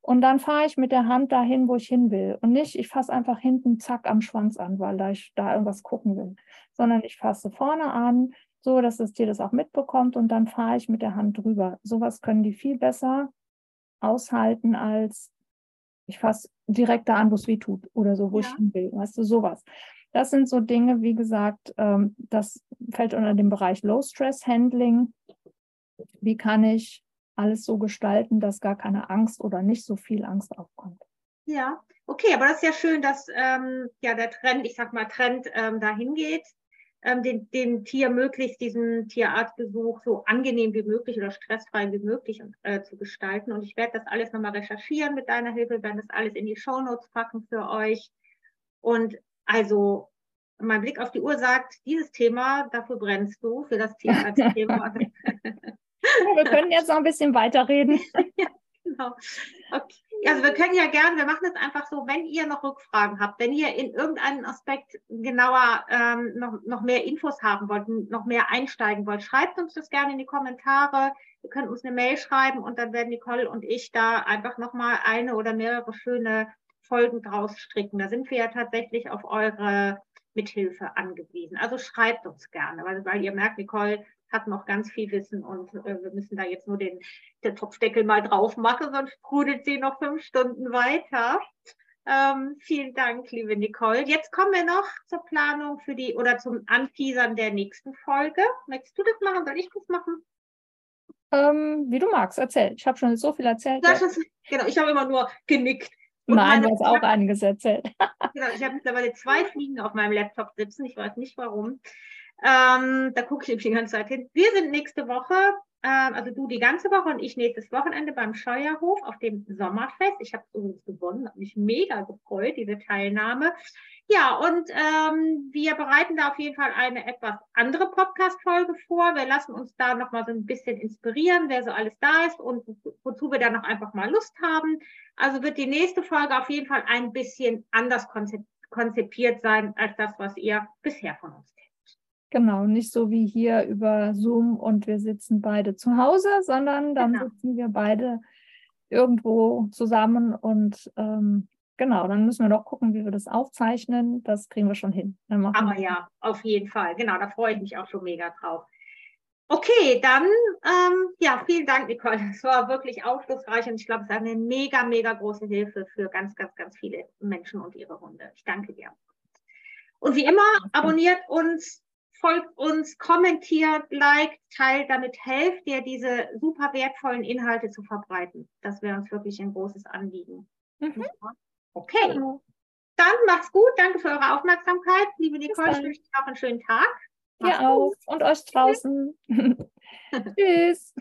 Und dann fahre ich mit der Hand dahin, wo ich hin will. Und nicht, ich fasse einfach hinten zack am Schwanz an, weil ich da irgendwas gucken will. Sondern ich fasse vorne an, so dass das Tier das auch mitbekommt und dann fahre ich mit der Hand drüber. Sowas können die viel besser aushalten als ich fasse direkt da an, wo es weh tut oder so, wo ja. ich hin will. Weißt du, sowas. Das sind so Dinge, wie gesagt, ähm, das fällt unter den Bereich Low Stress Handling. Wie kann ich alles so gestalten, dass gar keine Angst oder nicht so viel Angst aufkommt. Ja, okay, aber das ist ja schön, dass ähm, ja der Trend, ich sag mal Trend, ähm, dahin geht, ähm, den, dem Tier möglichst diesen Tierarztbesuch so angenehm wie möglich oder stressfrei wie möglich äh, zu gestalten. Und ich werde das alles nochmal recherchieren mit deiner Hilfe, werden das alles in die Shownotes packen für euch. Und also mein Blick auf die Uhr sagt, dieses Thema, dafür brennst du, für das Tierarztthema. wir können jetzt noch ein bisschen weiterreden. ja, genau. Okay. Also wir können ja gerne, wir machen es einfach so, wenn ihr noch Rückfragen habt, wenn ihr in irgendeinem Aspekt genauer ähm, noch, noch mehr Infos haben wollt, noch mehr einsteigen wollt, schreibt uns das gerne in die Kommentare. Ihr könnt uns eine Mail schreiben und dann werden Nicole und ich da einfach nochmal eine oder mehrere schöne Folgen draus stricken. Da sind wir ja tatsächlich auf eure Mithilfe angewiesen. Also schreibt uns gerne, weil, weil ihr merkt, Nicole hat noch ganz viel Wissen und äh, wir müssen da jetzt nur den, den Topfdeckel mal drauf machen, sonst sprudelt sie noch fünf Stunden weiter. Ähm, vielen Dank, liebe Nicole. Jetzt kommen wir noch zur Planung für die oder zum Anteasern der nächsten Folge. Möchtest du das machen? Soll ich das machen? Ähm, wie du magst, erzähl. Ich habe schon so viel erzählt. Ja. Ist, genau, ich habe immer nur genickt. Und Nein, hast auch einiges erzählt. genau, ich habe mittlerweile zwei Fliegen auf meinem Laptop sitzen. Ich weiß nicht warum. Ähm, da gucke ich die ganze Zeit hin. Wir sind nächste Woche, ähm, also du die ganze Woche und ich nächstes Wochenende beim Scheuerhof auf dem Sommerfest. Ich habe übrigens gewonnen, habe mich mega gefreut, diese Teilnahme. Ja, und ähm, wir bereiten da auf jeden Fall eine etwas andere Podcast-Folge vor. Wir lassen uns da nochmal so ein bisschen inspirieren, wer so alles da ist und wozu wir da noch einfach mal Lust haben. Also wird die nächste Folge auf jeden Fall ein bisschen anders konzipiert sein als das, was ihr bisher von uns kennt. Genau, nicht so wie hier über Zoom und wir sitzen beide zu Hause, sondern dann genau. sitzen wir beide irgendwo zusammen und ähm, genau, dann müssen wir doch gucken, wie wir das aufzeichnen. Das kriegen wir schon hin. Aber ja, auf jeden Fall. Genau, da freue ich mich auch schon mega drauf. Okay, dann ähm, ja, vielen Dank, Nicole. Es war wirklich aufschlussreich und ich glaube, es ist eine mega, mega große Hilfe für ganz, ganz, ganz viele Menschen und ihre Hunde. Ich danke dir. Und wie immer, abonniert uns, folgt uns, kommentiert, liked, teilt, damit helft ihr, diese super wertvollen Inhalte zu verbreiten. Das wäre uns wirklich ein großes Anliegen. Mhm. Okay. Genau. Dann macht's gut. Danke für eure Aufmerksamkeit. Liebe Nicole, ich wünsche dir noch einen schönen Tag. Mach's auch. Und euch draußen. Tschüss.